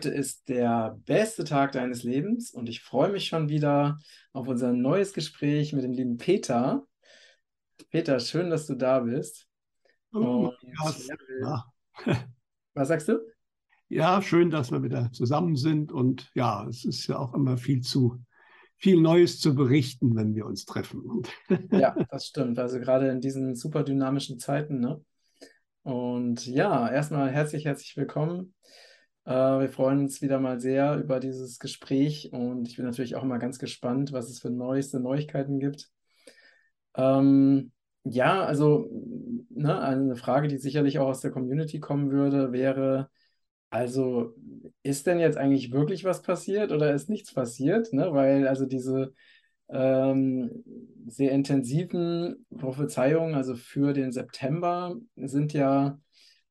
Heute ist der beste Tag deines Lebens und ich freue mich schon wieder auf unser neues Gespräch mit dem lieben Peter. Peter, schön, dass du da bist. Ja. was sagst du? ja, schön, dass wir wieder zusammen sind. Und ja, es ist ja auch immer viel zu viel Neues zu berichten, wenn wir uns treffen. Ja, das stimmt. Also gerade in diesen super dynamischen Zeiten, ne? Und ja, erstmal herzlich, herzlich willkommen. Äh, wir freuen uns wieder mal sehr über dieses Gespräch und ich bin natürlich auch mal ganz gespannt, was es für neueste Neuigkeiten gibt. Ähm, ja, also ne, eine Frage, die sicherlich auch aus der Community kommen würde, wäre, also ist denn jetzt eigentlich wirklich was passiert oder ist nichts passiert? Ne? Weil also diese ähm, sehr intensiven Prophezeiungen, also für den September, sind ja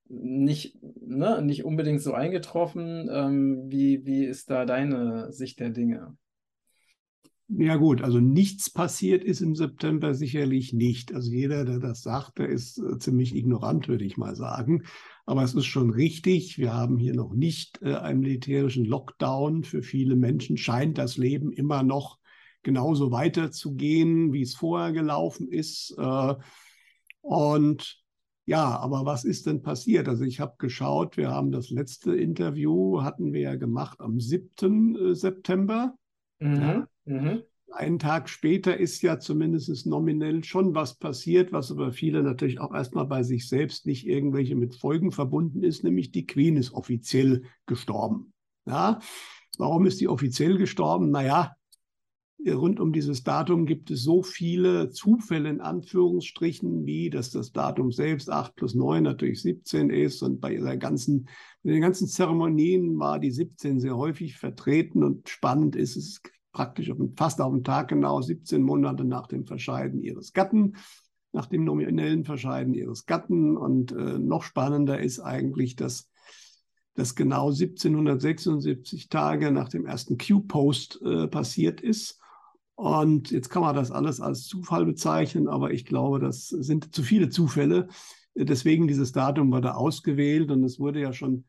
nicht, ne, nicht unbedingt so eingetroffen. Ähm, wie, wie ist da deine Sicht der Dinge? ja gut, also nichts passiert ist im September sicherlich nicht. Also jeder, der das sagt, der ist äh, ziemlich ignorant, würde ich mal sagen. Aber es ist schon richtig, wir haben hier noch nicht äh, einen militärischen Lockdown. Für viele Menschen scheint das Leben immer noch genauso weiterzugehen, wie es vorher gelaufen ist. Äh, und ja, aber was ist denn passiert? Also ich habe geschaut, wir haben das letzte Interview, hatten wir ja gemacht am 7. September. Ja, Mhm, mhm, einen Tag später ist ja zumindest nominell schon was passiert, was aber viele natürlich auch erstmal bei sich selbst nicht irgendwelche mit Folgen verbunden ist, nämlich die Queen ist offiziell gestorben. Ja, warum ist die offiziell gestorben? Naja, rund um dieses Datum gibt es so viele Zufälle in Anführungsstrichen, wie dass das Datum selbst 8 plus 9 natürlich 17 ist und bei ihrer ganzen, in den ganzen Zeremonien war die 17 sehr häufig vertreten und spannend ist es praktisch auf, fast auf den Tag genau 17 Monate nach dem Verscheiden ihres Gatten, nach dem nominellen Verscheiden ihres Gatten und äh, noch spannender ist eigentlich, dass das genau 1776 Tage nach dem ersten Q-Post äh, passiert ist. Und jetzt kann man das alles als Zufall bezeichnen, aber ich glaube, das sind zu viele Zufälle. Deswegen dieses Datum wurde ausgewählt und es wurde ja schon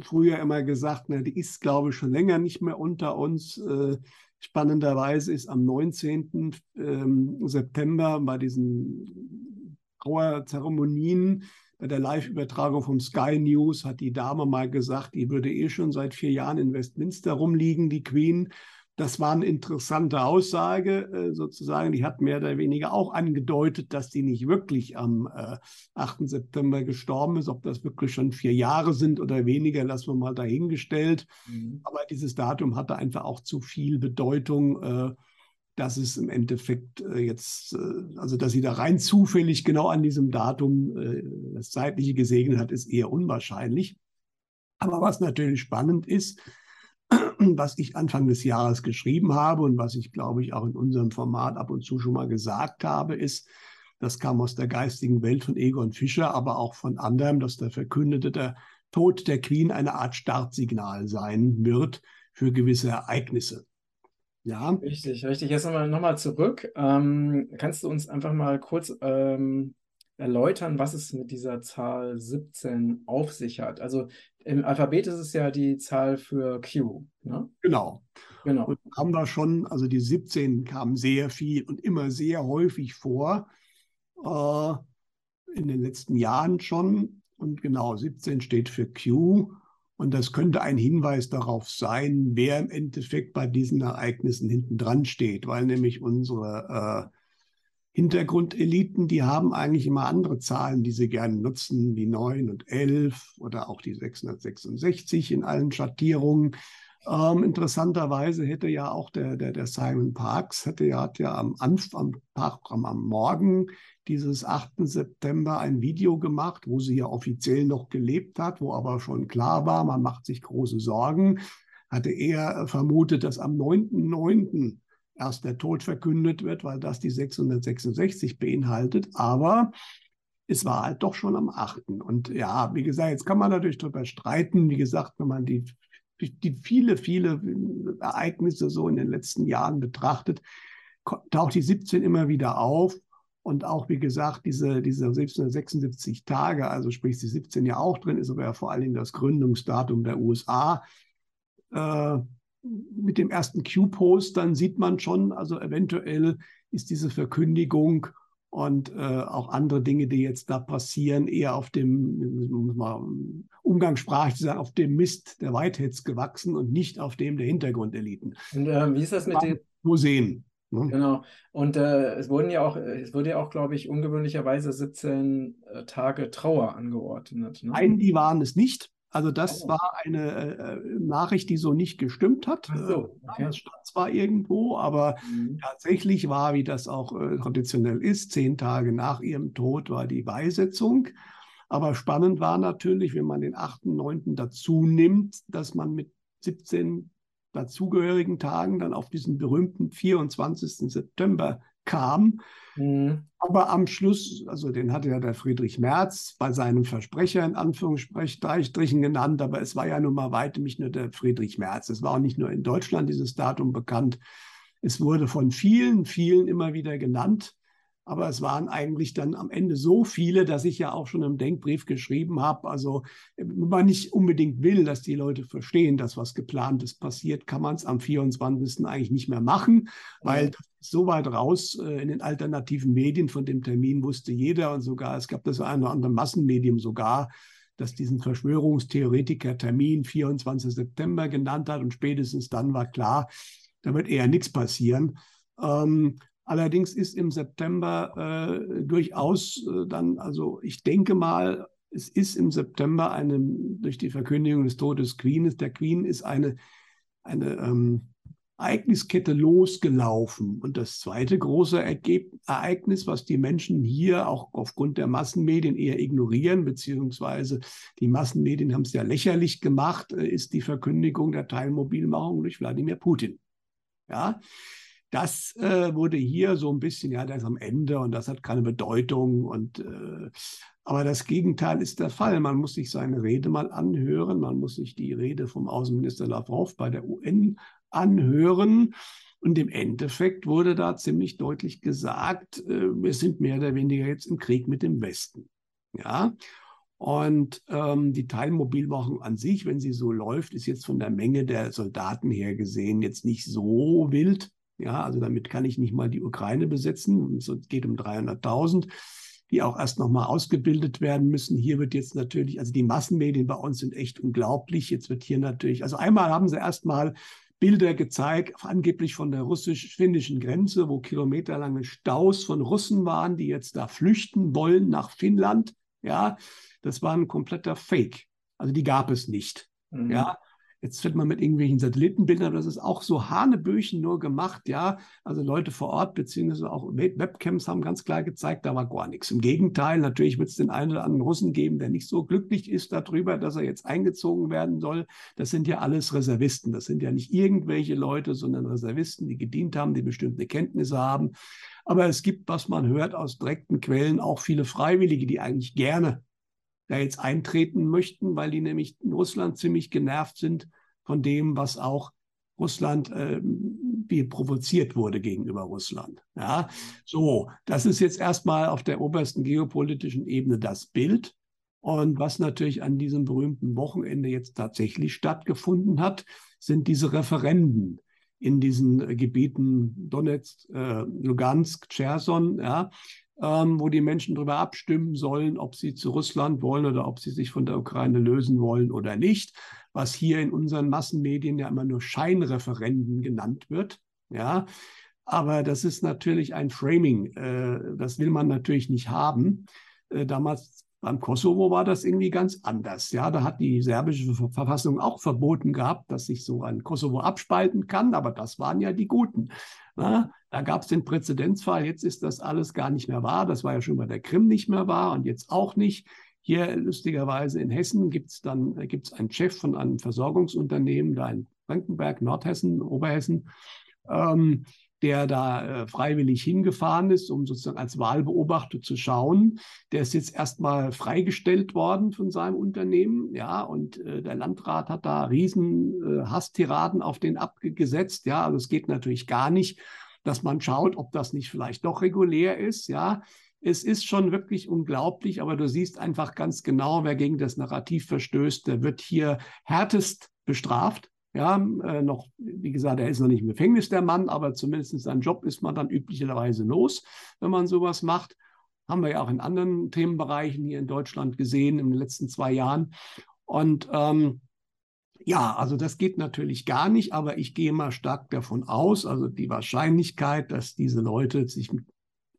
früher immer gesagt, na, die ist, glaube ich, schon länger nicht mehr unter uns. Äh, spannenderweise ist am 19. Ähm, September bei diesen Trauerzeremonien, bei der Live-Übertragung vom Sky News, hat die Dame mal gesagt, die würde eh schon seit vier Jahren in Westminster rumliegen, die Queen. Das war eine interessante Aussage äh, sozusagen. Die hat mehr oder weniger auch angedeutet, dass die nicht wirklich am äh, 8. September gestorben ist. Ob das wirklich schon vier Jahre sind oder weniger, lassen wir mal dahingestellt. mhm. Aber dieses Datum hatte einfach auch zu viel Bedeutung, äh, dass es im Endeffekt äh, jetzt, äh, also dass sie da rein zufällig genau an diesem Datum äh, das Zeitliche gesegnet hat, ist eher unwahrscheinlich. Aber was natürlich spannend ist, was ich Anfang des Jahres geschrieben habe und was ich, glaube ich, auch in unserem Format ab und zu schon mal gesagt habe, ist, das kam aus der geistigen Welt von Egon Fischer, aber auch von anderem, dass der verkündete, der Tod der Queen eine Art Startsignal sein wird für gewisse Ereignisse. Ja, Richtig, richtig. Jetzt nochmal noch mal zurück. Ähm, kannst du uns einfach mal kurz ähm, erläutern, was es mit dieser Zahl 17 auf sich hat? Also im Alphabet ist es ja die Zahl für Q, ne? genau. Genau. Und haben wir schon, also die 17 kamen sehr viel und immer sehr häufig vor, äh, in den letzten Jahren schon. Und genau, 17 steht für Q. Und das könnte ein Hinweis darauf sein, wer im Endeffekt bei diesen Ereignissen hinten dran steht, weil nämlich unsere äh, Hintergrundeliten, die haben eigentlich immer andere Zahlen, die sie gerne nutzen, wie 9 und 11 oder auch die 666 in allen Schattierungen. Ähm, interessanterweise hätte ja auch der, der, der Simon Parks, hätte ja, hat ja am Anfang, am, am Morgen dieses 8. September ein Video gemacht, wo sie ja offiziell noch gelebt hat, wo aber schon klar war, man macht sich große Sorgen. Hatte er vermutet, dass am 9.9. erst der Tod verkündet wird, weil das die 666 beinhaltet. Aber es war halt doch schon am 8. Und ja, wie gesagt, jetzt kann man natürlich darüber streiten. Wie gesagt, wenn man die, die viele, viele Ereignisse so in den letzten Jahren betrachtet, taucht die 17 immer wieder auf. Und auch, wie gesagt, diese, diese 1776 Tage, also sprich die 17 ja auch drin, ist aber ja vor allen Dingen das Gründungsdatum der USA. Äh, mit dem ersten Q-Post, dann sieht man schon, also eventuell ist diese Verkündigung und äh, auch andere Dinge, die jetzt da passieren, eher auf dem, umgangssprachlich sagen, auf dem Mist der Whiteheads gewachsen und nicht auf dem der Hintergrundeliten. Und äh, wie ist das mit den Museen? Ne? Genau. Und äh, es wurden ja auch, es wurde ja auch, glaube ich, ungewöhnlicherweise 17 äh, Tage Trauer angeordnet. Ne? Nein, die waren es nicht. Also das oh. war eine äh, Nachricht, die so nicht gestimmt hat. So, okay. Das stand zwar irgendwo, aber mhm. tatsächlich war, wie das auch äh, traditionell ist, zehn Tage nach ihrem Tod war die Beisetzung. Aber spannend war natürlich, wenn man den 8., 9. dazu nimmt, dass man mit 17 dazugehörigen Tagen dann auf diesen berühmten 24. September kam. Mhm. Aber am Schluss, also den hatte ja der Friedrich Merz bei seinem Versprecher in Anführungsstrichen genannt, aber es war ja nun mal weitem nicht nur der Friedrich Merz. Es war auch nicht nur in Deutschland dieses Datum bekannt. Es wurde von vielen, vielen immer wieder genannt. Aber es waren eigentlich dann am Ende so viele, dass ich ja auch schon im Denkbrief geschrieben habe. Also, wenn man nicht unbedingt will, dass die Leute verstehen, dass was geplantes passiert, kann man es am 24. eigentlich nicht mehr machen, weil das ist so weit raus äh, in den alternativen Medien. Von dem Termin wusste jeder und sogar, es gab das eine oder andere Massenmedium sogar, das diesen Verschwörungstheoretiker-Termin 24. September genannt hat. Und spätestens dann war klar, da wird eher nichts passieren. Ähm, Allerdings ist im September äh, durchaus äh, dann, also ich denke mal, es ist im September eine, durch die Verkündigung des Todes Queen, der Queen ist eine, eine ähm, Ereigniskette losgelaufen. Und das zweite große Ergeb Ereignis, was die Menschen hier auch aufgrund der Massenmedien eher ignorieren, beziehungsweise die Massenmedien haben es ja lächerlich gemacht, äh, ist die Verkündigung der Teilmobilmachung durch Wladimir Putin. Ja, das äh, wurde hier so ein bisschen, ja, das ist am Ende und das hat keine Bedeutung. Und, äh, aber das Gegenteil ist der Fall. Man muss sich seine Rede mal anhören. Man muss sich die Rede vom Außenminister Lavrov bei der UN anhören. Und im Endeffekt wurde da ziemlich deutlich gesagt, äh, wir sind mehr oder weniger jetzt im Krieg mit dem Westen. Ja. Und ähm, die Teilmobilmachung an sich, wenn sie so läuft, ist jetzt von der Menge der Soldaten her gesehen jetzt nicht so wild. Ja, also damit kann ich nicht mal die Ukraine besetzen. Es geht um 300.000, die auch erst nochmal ausgebildet werden müssen. Hier wird jetzt natürlich, also die Massenmedien bei uns sind echt unglaublich. Jetzt wird hier natürlich, also einmal haben sie erstmal Bilder gezeigt, angeblich von der russisch-finnischen Grenze, wo kilometerlange Staus von Russen waren, die jetzt da flüchten wollen nach Finnland. Ja, das war ein kompletter Fake. Also die gab es nicht. Mhm. Ja, Jetzt wird man mit irgendwelchen Satellitenbildern, das ist auch so Hanebüchen nur gemacht, ja. Also Leute vor Ort, beziehungsweise auch Webcams haben ganz klar gezeigt, da war gar nichts. Im Gegenteil, natürlich wird es den einen oder anderen Russen geben, der nicht so glücklich ist darüber, dass er jetzt eingezogen werden soll. Das sind ja alles Reservisten. Das sind ja nicht irgendwelche Leute, sondern Reservisten, die gedient haben, die bestimmte Kenntnisse haben. Aber es gibt, was man hört aus direkten Quellen, auch viele Freiwillige, die eigentlich gerne da jetzt eintreten möchten, weil die nämlich in Russland ziemlich genervt sind von dem, was auch Russland äh, wie provoziert wurde gegenüber Russland. Ja, so, das ist jetzt erstmal auf der obersten geopolitischen Ebene das Bild. Und was natürlich an diesem berühmten Wochenende jetzt tatsächlich stattgefunden hat, sind diese Referenden in diesen Gebieten Donetsk, äh, Lugansk, Cherson, ja, ähm, wo die Menschen darüber abstimmen sollen, ob sie zu Russland wollen oder ob sie sich von der Ukraine lösen wollen oder nicht, was hier in unseren Massenmedien ja immer nur Scheinreferenden genannt wird. Ja, aber das ist natürlich ein Framing. Äh, das will man natürlich nicht haben. Äh, damals beim Kosovo war das irgendwie ganz anders. Ja, da hat die serbische Verfassung auch verboten gehabt, dass sich so ein Kosovo abspalten kann, aber das waren ja die Guten. Na, da gab es den Präzedenzfall, jetzt ist das alles gar nicht mehr wahr. Das war ja schon bei der Krim nicht mehr wahr und jetzt auch nicht. Hier lustigerweise in Hessen gibt es dann gibt's einen Chef von einem Versorgungsunternehmen, da in Frankenberg, Nordhessen, Oberhessen, ähm, der da äh, freiwillig hingefahren ist, um sozusagen als Wahlbeobachter zu schauen. Der ist jetzt erstmal freigestellt worden von seinem Unternehmen, ja, und äh, der Landrat hat da riesen äh, Hasstiraden auf den abgesetzt, ja, also es geht natürlich gar nicht, dass man schaut, ob das nicht vielleicht doch regulär ist. Ja, es ist schon wirklich unglaublich, aber du siehst einfach ganz genau, wer gegen das Narrativ verstößt, der wird hier härtest bestraft. Ja, äh, noch, wie gesagt, er ist noch nicht im Gefängnis, der Mann, aber zumindest seinen Job ist man dann üblicherweise los, wenn man sowas macht. Haben wir ja auch in anderen Themenbereichen hier in Deutschland gesehen in den letzten zwei Jahren. Und ähm, ja, also das geht natürlich gar nicht, aber ich gehe mal stark davon aus, also die Wahrscheinlichkeit, dass diese Leute sich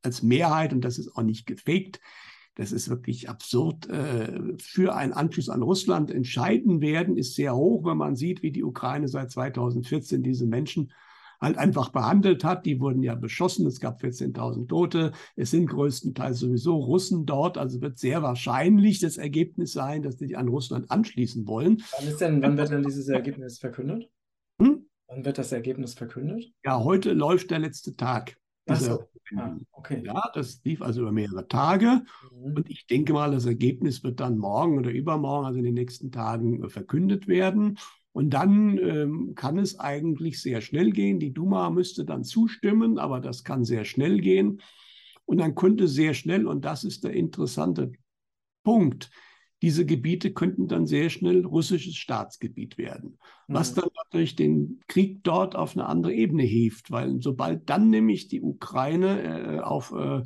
als Mehrheit, und das ist auch nicht gefaked, das ist wirklich absurd, äh, für einen Anschluss an Russland entscheiden werden, ist sehr hoch, wenn man sieht, wie die Ukraine seit 2014 diese Menschen halt einfach behandelt hat. Die wurden ja beschossen, es gab 14.000 Tote, es sind größtenteils sowieso Russen dort, also wird sehr wahrscheinlich das Ergebnis sein, dass die an Russland anschließen wollen. Wann, denn, wann wird denn dieses Ergebnis verkündet? Hm? Wann wird das Ergebnis verkündet? Ja, heute läuft der letzte Tag. Ach so. Ah, okay. Ja, das lief also über mehrere Tage. Mhm. Und ich denke mal, das Ergebnis wird dann morgen oder übermorgen, also in den nächsten Tagen, äh, verkündet werden. Und dann ähm, kann es eigentlich sehr schnell gehen. Die Duma müsste dann zustimmen, aber das kann sehr schnell gehen. Und dann könnte sehr schnell, und das ist der interessante Punkt, diese Gebiete könnten dann sehr schnell russisches Staatsgebiet werden, was mhm. dann natürlich den Krieg dort auf eine andere Ebene hebt, weil sobald dann nämlich die Ukraine äh, auf, äh,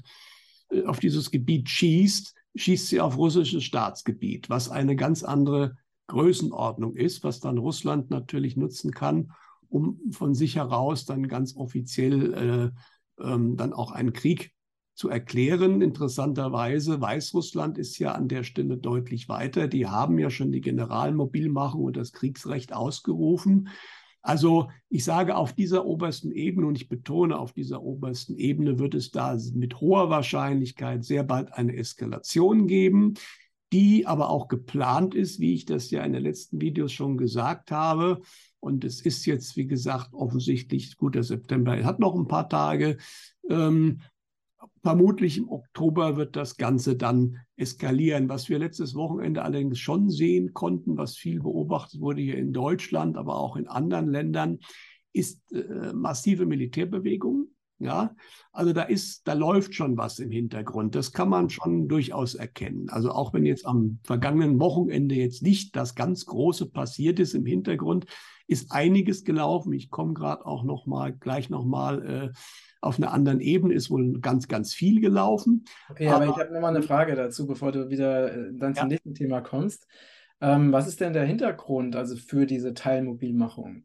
auf dieses Gebiet schießt, schießt sie auf russisches Staatsgebiet, was eine ganz andere Größenordnung ist, was dann Russland natürlich nutzen kann, um von sich heraus dann ganz offiziell äh, ähm, dann auch einen Krieg zu erklären. Interessanterweise, Weißrussland ist ja an der Stelle deutlich weiter. Die haben ja schon die Generalmobilmachung und das Kriegsrecht ausgerufen. Also ich sage, auf dieser obersten Ebene, und ich betone, auf dieser obersten Ebene wird es da mit hoher Wahrscheinlichkeit sehr bald eine Eskalation geben, die aber auch geplant ist, wie ich das ja in den letzten Videos schon gesagt habe. Und es ist jetzt, wie gesagt, offensichtlich, gut, der September hat noch ein paar Tage. Ähm, Vermutlich im Oktober wird das Ganze dann eskalieren. Was wir letztes Wochenende allerdings schon sehen konnten, was viel beobachtet wurde hier in Deutschland, aber auch in anderen Ländern, ist äh, massive Militärbewegung. Ja, also da ist, da läuft schon was im Hintergrund. Das kann man schon durchaus erkennen. Also auch wenn jetzt am vergangenen Wochenende jetzt nicht das ganz Große passiert ist im Hintergrund, ist einiges gelaufen. Ich komme gerade auch noch mal gleich noch mal äh, auf einer anderen Ebene ist wohl ganz, ganz viel gelaufen. Okay, aber, aber ich habe nochmal eine Frage dazu, bevor du wieder äh, dann zum ja. nächsten Thema kommst. Ähm, was ist denn der Hintergrund also für diese Teilmobilmachung?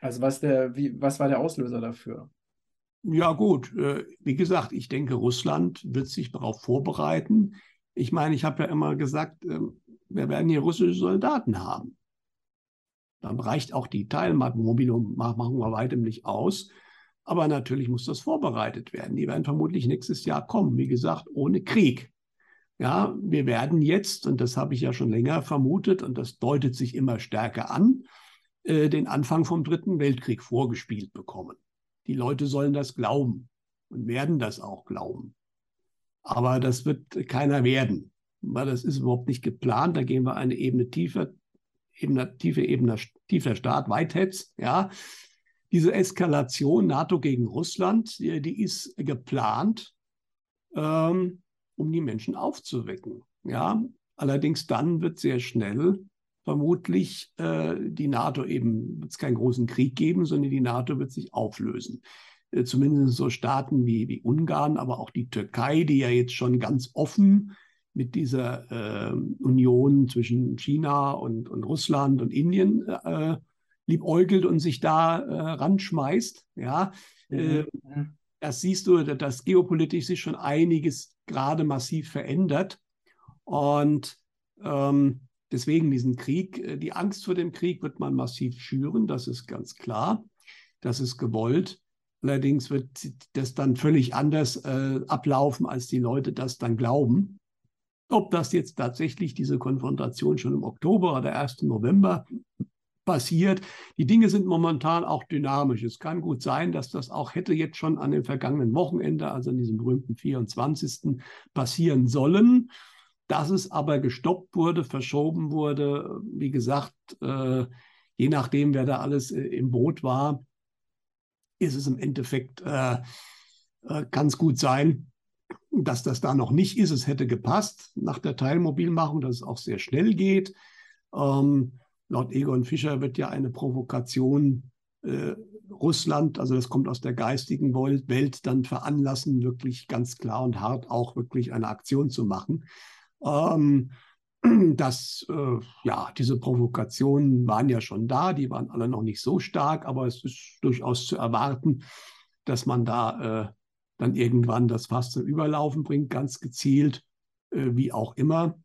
Also was, der, wie, was war der Auslöser dafür? Ja gut, äh, wie gesagt, ich denke, Russland wird sich darauf vorbereiten. Ich meine, ich habe ja immer gesagt, äh, wir werden hier russische Soldaten haben. Dann reicht auch die Teilmobilmachung bei weitem nicht aus. Aber natürlich muss das vorbereitet werden. Die werden vermutlich nächstes Jahr kommen, wie gesagt, ohne Krieg. Ja, wir werden jetzt, und das habe ich ja schon länger vermutet, und das deutet sich immer stärker an, äh, den Anfang vom Dritten Weltkrieg vorgespielt bekommen. Die Leute sollen das glauben und werden das auch glauben. Aber das wird keiner werden, weil das ist überhaupt nicht geplant. Da gehen wir eine Ebene tiefer, Ebene, tiefe Ebene, tiefer Staat, Whiteheads, ja, diese Eskalation NATO gegen Russland, die, ist geplant, ähm, um die Menschen aufzuwecken. Ja, allerdings dann wird sehr schnell vermutlich äh, die NATO eben, wird es keinen großen Krieg geben, sondern die NATO wird sich auflösen. Äh, zumindest so Staaten wie, wie Ungarn, aber auch die Türkei, die ja jetzt schon ganz offen mit dieser äh, Union zwischen China und, und Russland und Indien äh, liebäugelt und sich da äh, ranschmeißt. Ja, mhm. äh, das siehst du, dass geopolitisch sich schon einiges gerade massiv verändert. Und ähm, deswegen diesen Krieg, äh, die Angst vor dem Krieg wird man massiv schüren, das ist ganz klar. Das ist gewollt. Allerdings wird das dann völlig anders äh, ablaufen, als die Leute das dann glauben. Ob das jetzt tatsächlich diese Konfrontation schon im Oktober oder 1. November passiert. Die Dinge sind momentan auch dynamisch. Es kann gut sein, dass das auch hätte jetzt schon an dem vergangenen Wochenende, also an diesem berühmten 24. passieren sollen. Dass es aber gestoppt wurde, verschoben wurde, wie gesagt, äh, je nachdem, wer da alles äh, im Boot war, ist es im Endeffekt, äh, äh, kann es gut sein, dass das da noch nicht ist. Es hätte gepasst nach der Teilmobilmachung, dass es auch sehr schnell geht. Ähm, laut Egon Fischer wird ja eine Provokation äh, Russland, also das kommt aus der geistigen Welt, dann veranlassen, wirklich ganz klar und hart auch wirklich eine Aktion zu machen. Ähm, dass äh, ja, diese Provokationen waren ja schon da, die waren alle noch nicht so stark, aber es ist durchaus zu erwarten, dass man da äh, dann irgendwann das Fass zum Überlaufen bringt, ganz gezielt, äh, wie auch immer.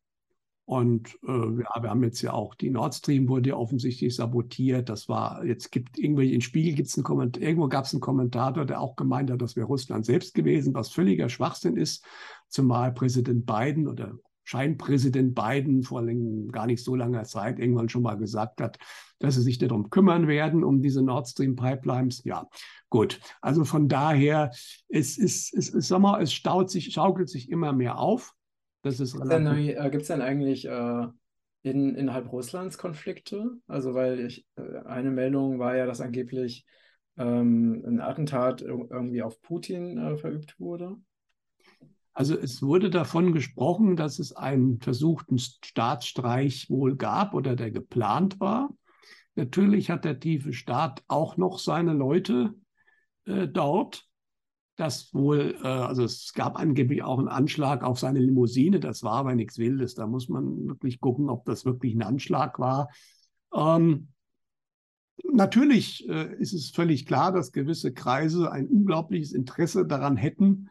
Und äh, ja, wir haben jetzt ja auch die Nord Stream wurde ja offensichtlich sabotiert. Das war, jetzt gibt irgendwelche, in Spiegel gibt es einen Kommentar, irgendwo gab es einen Kommentator, der auch gemeint hat, das wäre Russland selbst gewesen, was völliger Schwachsinn ist, zumal Präsident Biden oder Scheinpräsident Biden vor gar nicht so langer Zeit irgendwann schon mal gesagt hat, dass sie sich darum kümmern werden, um diese Nord Stream Pipelines. Ja, gut. Also von daher, es ist, es, es, sag mal, es staut sich, schaukelt sich immer mehr auf. Das ist. Äh, Gibt es denn eigentlich äh, in, innerhalb Russlands Konflikte? Also, weil ich, äh, eine Meldung war ja, dass angeblich ähm, ein Attentat irgendwie auf Putin äh, verübt wurde. Also es wurde davon gesprochen, dass es einen versuchten Staatsstreich wohl gab oder der geplant war. Natürlich hat der tiefe Staat auch noch seine Leute äh, dort dass wohl, äh, also es gab angeblich auch einen Anschlag auf seine Limousine, das war aber nichts Wildes. Da muss man wirklich gucken, ob das wirklich ein Anschlag war. Ähm, natürlich äh, ist es völlig klar, dass gewisse Kreise ein unglaubliches Interesse daran hätten,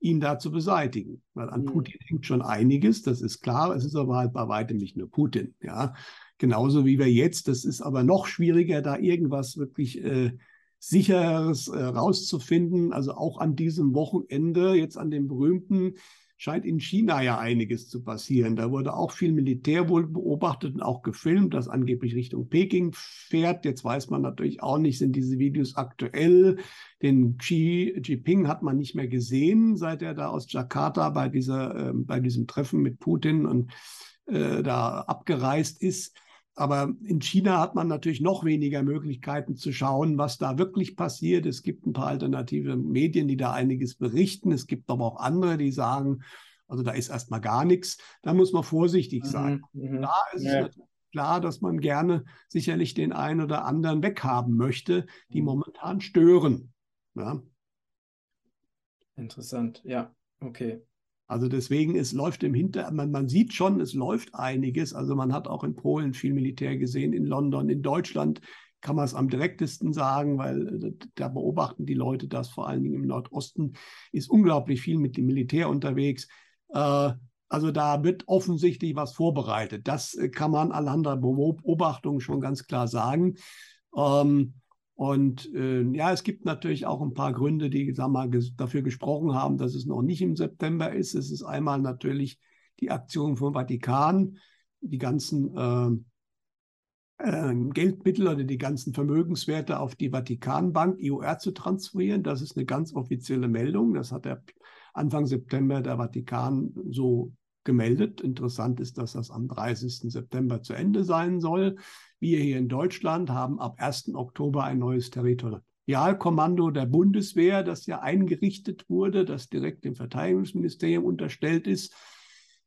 ihn da zu beseitigen. Weil an mhm. Putin hängt schon einiges, das ist klar. Es ist aber halt bei weitem nicht nur Putin. Ja, genauso wie wir jetzt. Das ist aber noch schwieriger, da irgendwas wirklich äh, Sicheres äh, rauszufinden. Also auch an diesem Wochenende, jetzt an dem berühmten, scheint in China ja einiges zu passieren. Da wurde auch viel Militär wohl beobachtet und auch gefilmt, das angeblich Richtung Peking fährt. Jetzt weiß man natürlich auch nicht, sind diese Videos aktuell. Den Xi Jinping hat man nicht mehr gesehen, seit er da aus Jakarta bei, dieser, äh, bei diesem Treffen mit Putin und äh, da abgereist ist. Aber in China hat man natürlich noch weniger Möglichkeiten zu schauen, was da wirklich passiert. Es gibt ein paar alternative Medien, die da einiges berichten. Es gibt aber auch andere, die sagen, also da ist erstmal gar nichts. Da muss man vorsichtig sein. Mhm, mhm. da ist ja. es klar, dass man gerne sicherlich den einen oder anderen weghaben möchte, die mhm. momentan stören. Ja. Interessant, ja, okay. Also deswegen, es läuft im Hinter, man, man sieht schon, es läuft einiges. Also man hat auch in Polen viel Militär gesehen, in London, in Deutschland kann man es am direktesten sagen, weil äh, da beobachten die Leute das, vor allen Dingen im Nordosten ist unglaublich viel mit dem Militär unterwegs. Äh, also da wird offensichtlich was vorbereitet. Das äh, kann man anhand der Beobachtung schon ganz klar sagen. Ähm, und äh, ja, es gibt natürlich auch ein paar Gründe, die sag mal, ges dafür gesprochen haben, dass es noch nicht im September ist. Es ist einmal natürlich die Aktion vom Vatikan, die ganzen äh, äh, Geldmittel oder die ganzen Vermögenswerte auf die Vatikanbank IOR zu transferieren. Das ist eine ganz offizielle Meldung. Das hat der Anfang September der Vatikan so gemeldet. Interessant ist, dass das am 30. September zu Ende sein soll. Wir hier in Deutschland haben ab 1. Oktober ein neues Territorialkommando der Bundeswehr, das ja eingerichtet wurde, das direkt dem Verteidigungsministerium unterstellt ist.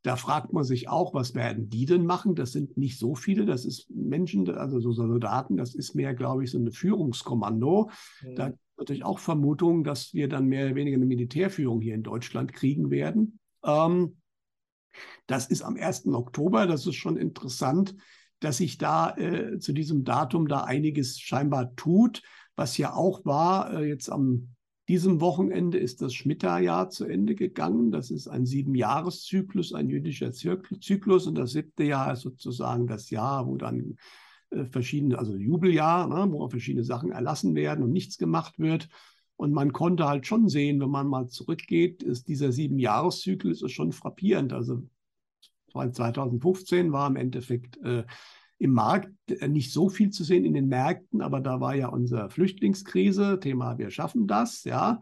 Da fragt man sich auch, was werden die denn machen? Das sind nicht so viele, das ist Menschen, also so Soldaten, das ist mehr, glaube ich, so ein Führungskommando. Mhm. Da natürlich auch Vermutungen, dass wir dann mehr oder weniger eine Militärführung hier in Deutschland kriegen werden. Ähm, das ist am 1. Oktober, das ist schon interessant, dass sich da äh, zu diesem Datum da einiges scheinbar tut. Was ja auch war, äh, jetzt am diesem Wochenende ist das Schmitterjahr zu Ende gegangen. Das ist ein Siebenjahreszyklus, ein jüdischer Zyklus. Und das siebte Jahr ist sozusagen das Jahr, wo dann äh, verschiedene, also Jubeljahr, ne, wo verschiedene Sachen erlassen werden und nichts gemacht wird. Und man konnte halt schon sehen, wenn man mal zurückgeht, ist dieser Siebenjahreszyklus ist schon frappierend. Also 2015 war im Endeffekt äh, im Markt äh, nicht so viel zu sehen in den Märkten, aber da war ja unsere Flüchtlingskrise, Thema wir schaffen das, ja.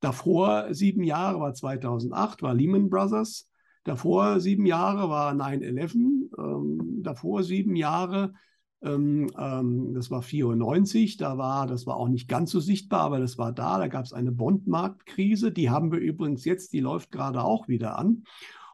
Davor sieben Jahre war 2008, war Lehman Brothers. Davor sieben Jahre war 9-11. Ähm, davor sieben Jahre Ähm, ähm, das war 94, da war, das war auch nicht ganz so sichtbar, aber das war da. Da gab es eine Bondmarktkrise. Die haben wir übrigens jetzt, die läuft gerade auch wieder an.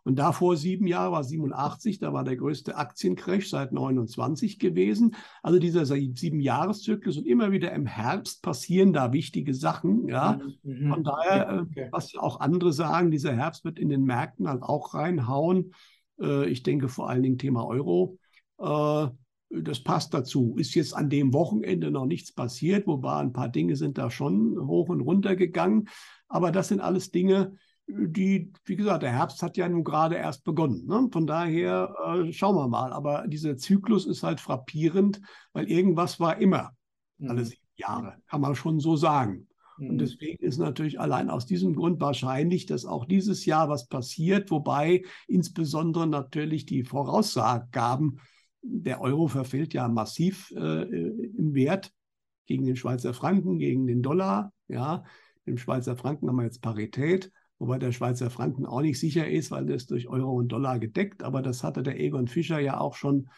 Und davor sieben Jahre war 87, da war der größte Aktiencrash seit 29 gewesen. Also dieser sieben Jahreszyklus und immer wieder im Herbst passieren da wichtige Sachen. Ja, mhm. von daher, ja, äh, okay. was auch andere sagen, dieser Herbst wird in den Märkten halt auch reinhauen. Äh, ich denke vor allen Dingen Thema Euro. Äh, das passt dazu. Ist jetzt an dem Wochenende noch nichts passiert, wobei ein paar Dinge sind da schon hoch und runter gegangen. Aber das sind alles Dinge, die, wie gesagt, der Herbst hat ja nun gerade erst begonnen. Ne? Von daher äh, schauen wir mal. Aber dieser Zyklus ist halt frappierend, weil irgendwas war immer, mhm. alle sieben Jahre, kann man schon so sagen. Mhm. Und deswegen ist natürlich allein aus diesem Grund wahrscheinlich, dass auch dieses Jahr was passiert, wobei insbesondere natürlich die Voraussagen, der Euro verfällt ja massiv äh, im Wert gegen den Schweizer Franken, gegen den Dollar. Ja, im Schweizer Franken haben wir jetzt Parität wobei der Schweizer Franken auch nicht sicher ist, weil das durch Euro und Dollar gedeckt. Aber das hatte der Egon Fischer ja auch schon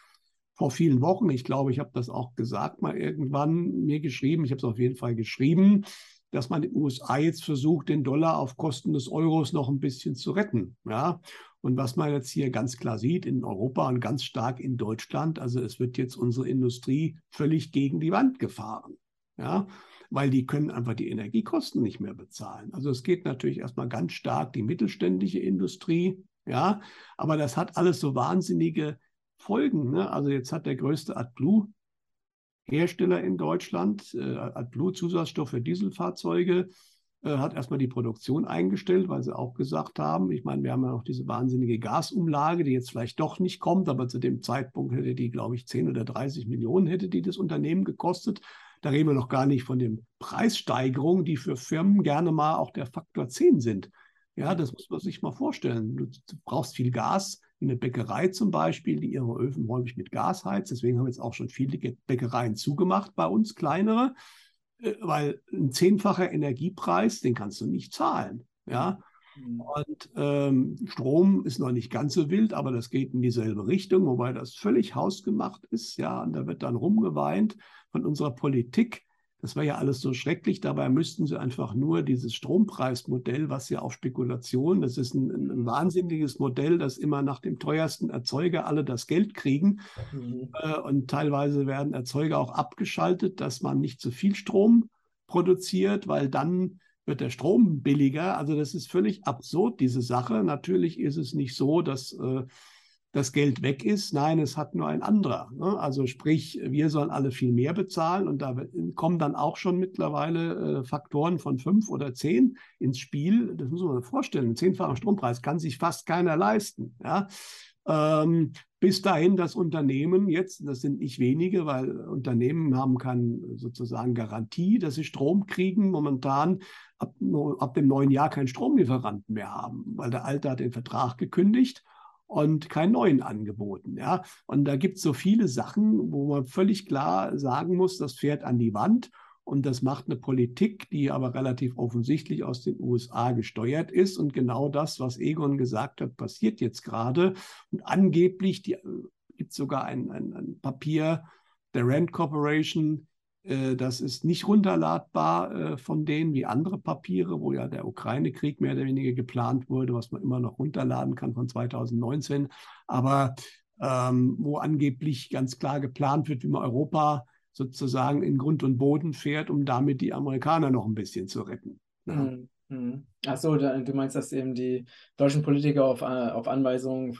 vor vielen Wochen. Ich glaube, ich habe das auch gesagt, mal irgendwann mir geschrieben. Ich habe es auf jeden Fall geschrieben, dass man in den USA jetzt versucht, den Dollar auf Kosten des Euros noch ein bisschen zu retten. Ja. Und was man jetzt hier ganz klar sieht in Europa und ganz stark in Deutschland, also es wird jetzt unsere Industrie völlig gegen die Wand gefahren. Ja weil die können einfach die Energiekosten nicht mehr bezahlen. Also es geht natürlich erstmal ganz stark die mittelständische Industrie, ja, aber das hat alles so wahnsinnige Folgen. Ne? Also jetzt hat der größte AdBlue Hersteller in Deutschland, äh, AdBlue Zusatzstoff für Dieselfahrzeuge, äh, hat erstmal die Produktion eingestellt, weil sie auch gesagt haben, ich meine, wir haben ja noch diese wahnsinnige Gasumlage, die jetzt vielleicht doch nicht kommt, aber zu dem Zeitpunkt hätte die, glaube ich, 10 oder 30 Millionen hätte die das Unternehmen gekostet. Da reden wir noch gar nicht von den Preissteigerungen, die für Firmen gerne mal auch der Faktor 10 sind. Ja, das muss man sich mal vorstellen. Du brauchst viel Gas, in der Bäckerei zum Beispiel, die ihre Öfen häufig mit Gas heizt. Deswegen haben jetzt auch schon viele Bäckereien zugemacht bei uns, kleinere, äh, weil ein zehnfacher Energiepreis, den kannst du nicht zahlen. Ja, mhm. und ähm, Strom ist noch nicht ganz so wild, aber das geht in dieselbe Richtung, wobei das völlig hausgemacht ist. Ja, und da wird dann rumgeweint von unserer Politik. Das war ja alles so schrecklich. Dabei müssten sie einfach nur dieses Strompreismodell, was ja auf Spekulation, das ist ein, ein wahnsinniges Modell, dass immer nach dem teuersten Erzeuger alle das Geld kriegen. Mhm. Äh, und teilweise werden Erzeuger auch abgeschaltet, dass man nicht zu viel Strom produziert, weil dann wird der Strom billiger. Also das ist völlig absurd, diese Sache. Natürlich ist es nicht so, dass äh, das Geld weg ist. Nein, es hat nur ein anderer. Ne? Also sprich, wir sollen alle viel mehr bezahlen und da kommen dann auch schon mittlerweile äh, Faktoren von fünf oder zehn ins Spiel. Das muss man sich vorstellen. Ein zehnfacher Strompreis kann sich fast keiner leisten. Ja? Ähm, bis dahin das Unternehmen jetzt, das sind nicht wenige, weil Unternehmen haben keine sozusagen Garantie, dass sie Strom kriegen. Momentan ab, ab dem neuen Jahr keinen Stromlieferanten mehr haben, weil der Alte hat den Vertrag gekündigt und keinen neuen angeboten. Ja? Und da gibt es so viele Sachen, wo man völlig klar sagen muss, das fährt an die Wand. Und das macht eine Politik, die aber relativ offensichtlich aus den USA gesteuert ist. Und genau das, was Egon gesagt hat, passiert jetzt gerade. Und angeblich äh, gibt es sogar ein, ein, ein Papier der Rand Corporation, das ist nicht runterladbar äh, von denen wie andere Papiere, wo ja der Ukraine-Krieg mehr oder weniger geplant wurde, was man immer noch runterladen kann von 2019. Aber ähm, wo angeblich ganz klar geplant wird, wie man Europa sozusagen in Grund und Boden fährt, um damit die Amerikaner noch ein bisschen zu retten. Ja. Mhm. mhm. Achso, du meinst, dass eben die deutschen Politiker auf, äh, auf Anweisungen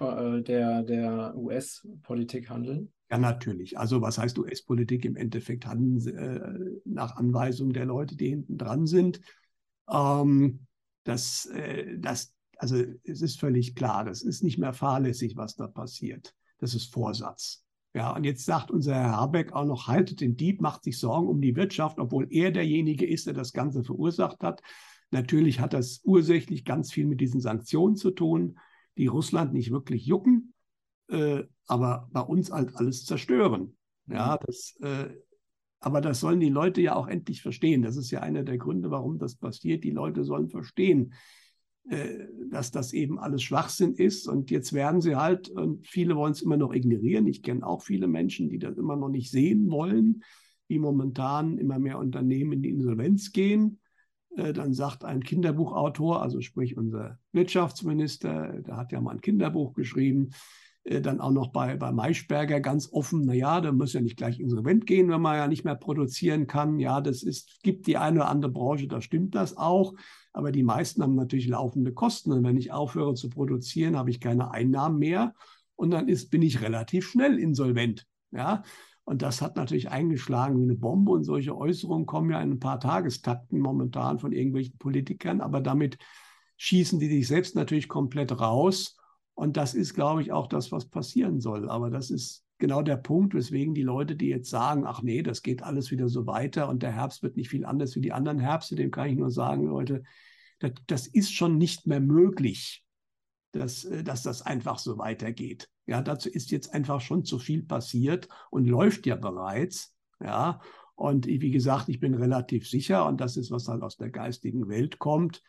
der, der US-Politik handeln? Ja, natürlich. Also was heißt US-Politik? Im Endeffekt handeln äh, nach Anweisung der Leute, die hinten dran sind. Ähm, das, äh, das, also es ist völlig klar, das ist nicht mehr fahrlässig, was da passiert. Das ist Vorsatz. Ja, und jetzt sagt unser Herr Habeck auch noch, haltet den Dieb, macht sich Sorgen um die Wirtschaft, obwohl er derjenige ist, der das Ganze verursacht hat. Natürlich hat das ursächlich ganz viel mit diesen Sanktionen zu tun, die Russland nicht wirklich jucken äh, aber bei uns halt alles zerstören. Ja, mhm. das, äh, aber das sollen die Leute ja auch endlich verstehen. Das ist ja einer der Gründe, warum das passiert. Die Leute sollen verstehen, äh, dass das eben alles Schwachsinn ist. Und jetzt werden sie halt, und viele wollen es immer noch ignorieren. Ich kenne auch viele Menschen, die das immer noch nicht sehen wollen, wie momentan immer mehr Unternehmen in die Insolvenz gehen. Äh, dann sagt ein Kinderbuchautor, also sprich unser Wirtschaftsminister, der hat ja mal ein Kinderbuch geschrieben, äh, dann auch noch bei, bei Maischberger ganz offen, naja, da muss ja nicht gleich insolvent gehen, wenn man ja nicht mehr produzieren kann. Ja, das ist, gibt die eine oder andere Branche, da stimmt das auch. Aber die meisten haben natürlich laufende Kosten. Und wenn ich aufhöre zu produzieren, habe ich keine Einnahmen mehr. Und dann ist, bin ich relativ schnell insolvent. Ja, und das hat natürlich eingeschlagen wie eine Bombe. Und solche Äußerungen kommen ja in ein paar Tagestakten momentan von irgendwelchen Politikern. Aber damit schießen die sich selbst natürlich komplett raus. Und das ist, glaube ich, auch das, was passieren soll. Aber das ist genau der Punkt, weswegen die Leute, die jetzt sagen, ach nee, das geht alles wieder so weiter und der Herbst wird nicht viel anders wie die anderen Herbste, dem kann ich nur sagen, Leute, das, das ist schon nicht mehr möglich, dass, äh, dass das einfach so weitergeht. Ja, dazu ist jetzt einfach schon zu viel passiert und läuft ja bereits. Ja, und wie gesagt, ich bin relativ sicher, und das ist, was halt aus der geistigen Welt kommt,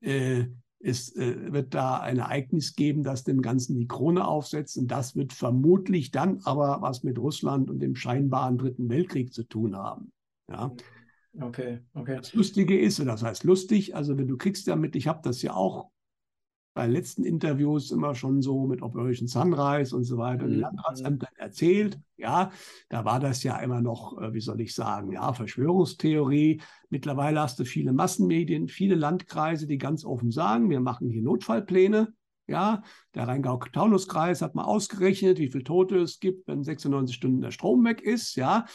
äh, es äh, wird da ein Ereignis geben, das dem Ganzen die Krone aufsetzt. Und das wird vermutlich dann aber was mit Russland und dem scheinbaren Dritten Weltkrieg zu tun haben. Ja. Okay, okay. Das Lustige ist, oder das heißt lustig, also wenn du kriegst damit, ich habe das ja auch bei letzten Interviews immer schon so mit Operation Sunrise und so weiter mhm. den Landratsämtern erzählt. Ja, da war das ja immer noch, äh, wie soll ich sagen, ja, Verschwörungstheorie. Mittlerweile hast du viele Massenmedien, viele Landkreise, die ganz offen sagen, wir machen hier Notfallpläne. Ja, der Rheingau-Taunus-Kreis hat mal ausgerechnet, wie viele Tote es gibt, wenn 96 Stunden der Strom weg ist. Ja,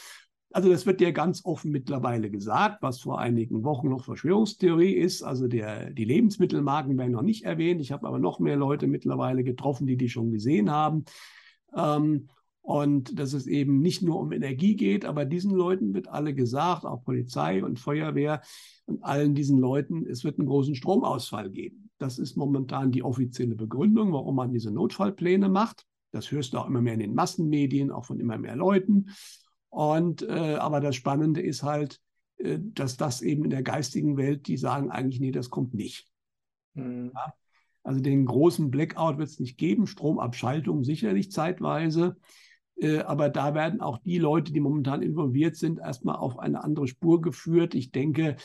also das wird ja ganz offen mittlerweile gesagt, was vor einigen Wochen noch Verschwörungstheorie ist. Also der, die Lebensmittelmarken werden noch nicht erwähnt. Ich habe aber noch mehr Leute mittlerweile getroffen, die die schon gesehen haben. Ähm, und dass es eben nicht nur um Energie geht, aber diesen Leuten wird alle gesagt, auch Polizei und Feuerwehr und allen diesen Leuten, es wird einen großen Stromausfall geben. Das ist momentan die offizielle Begründung, warum man diese Notfallpläne macht. Das hörst du auch immer mehr in den Massenmedien, auch von immer mehr Leuten. Und äh, aber das Spannende ist halt, äh, dass das eben in der geistigen Welt, die sagen eigentlich, nee, das kommt nicht. Mhm. Ja? Also den großen Blackout wird es nicht geben, Stromabschaltung sicherlich zeitweise. Äh, aber da werden auch die Leute, die momentan involviert sind, erstmal auf eine andere Spur geführt. Ich denke,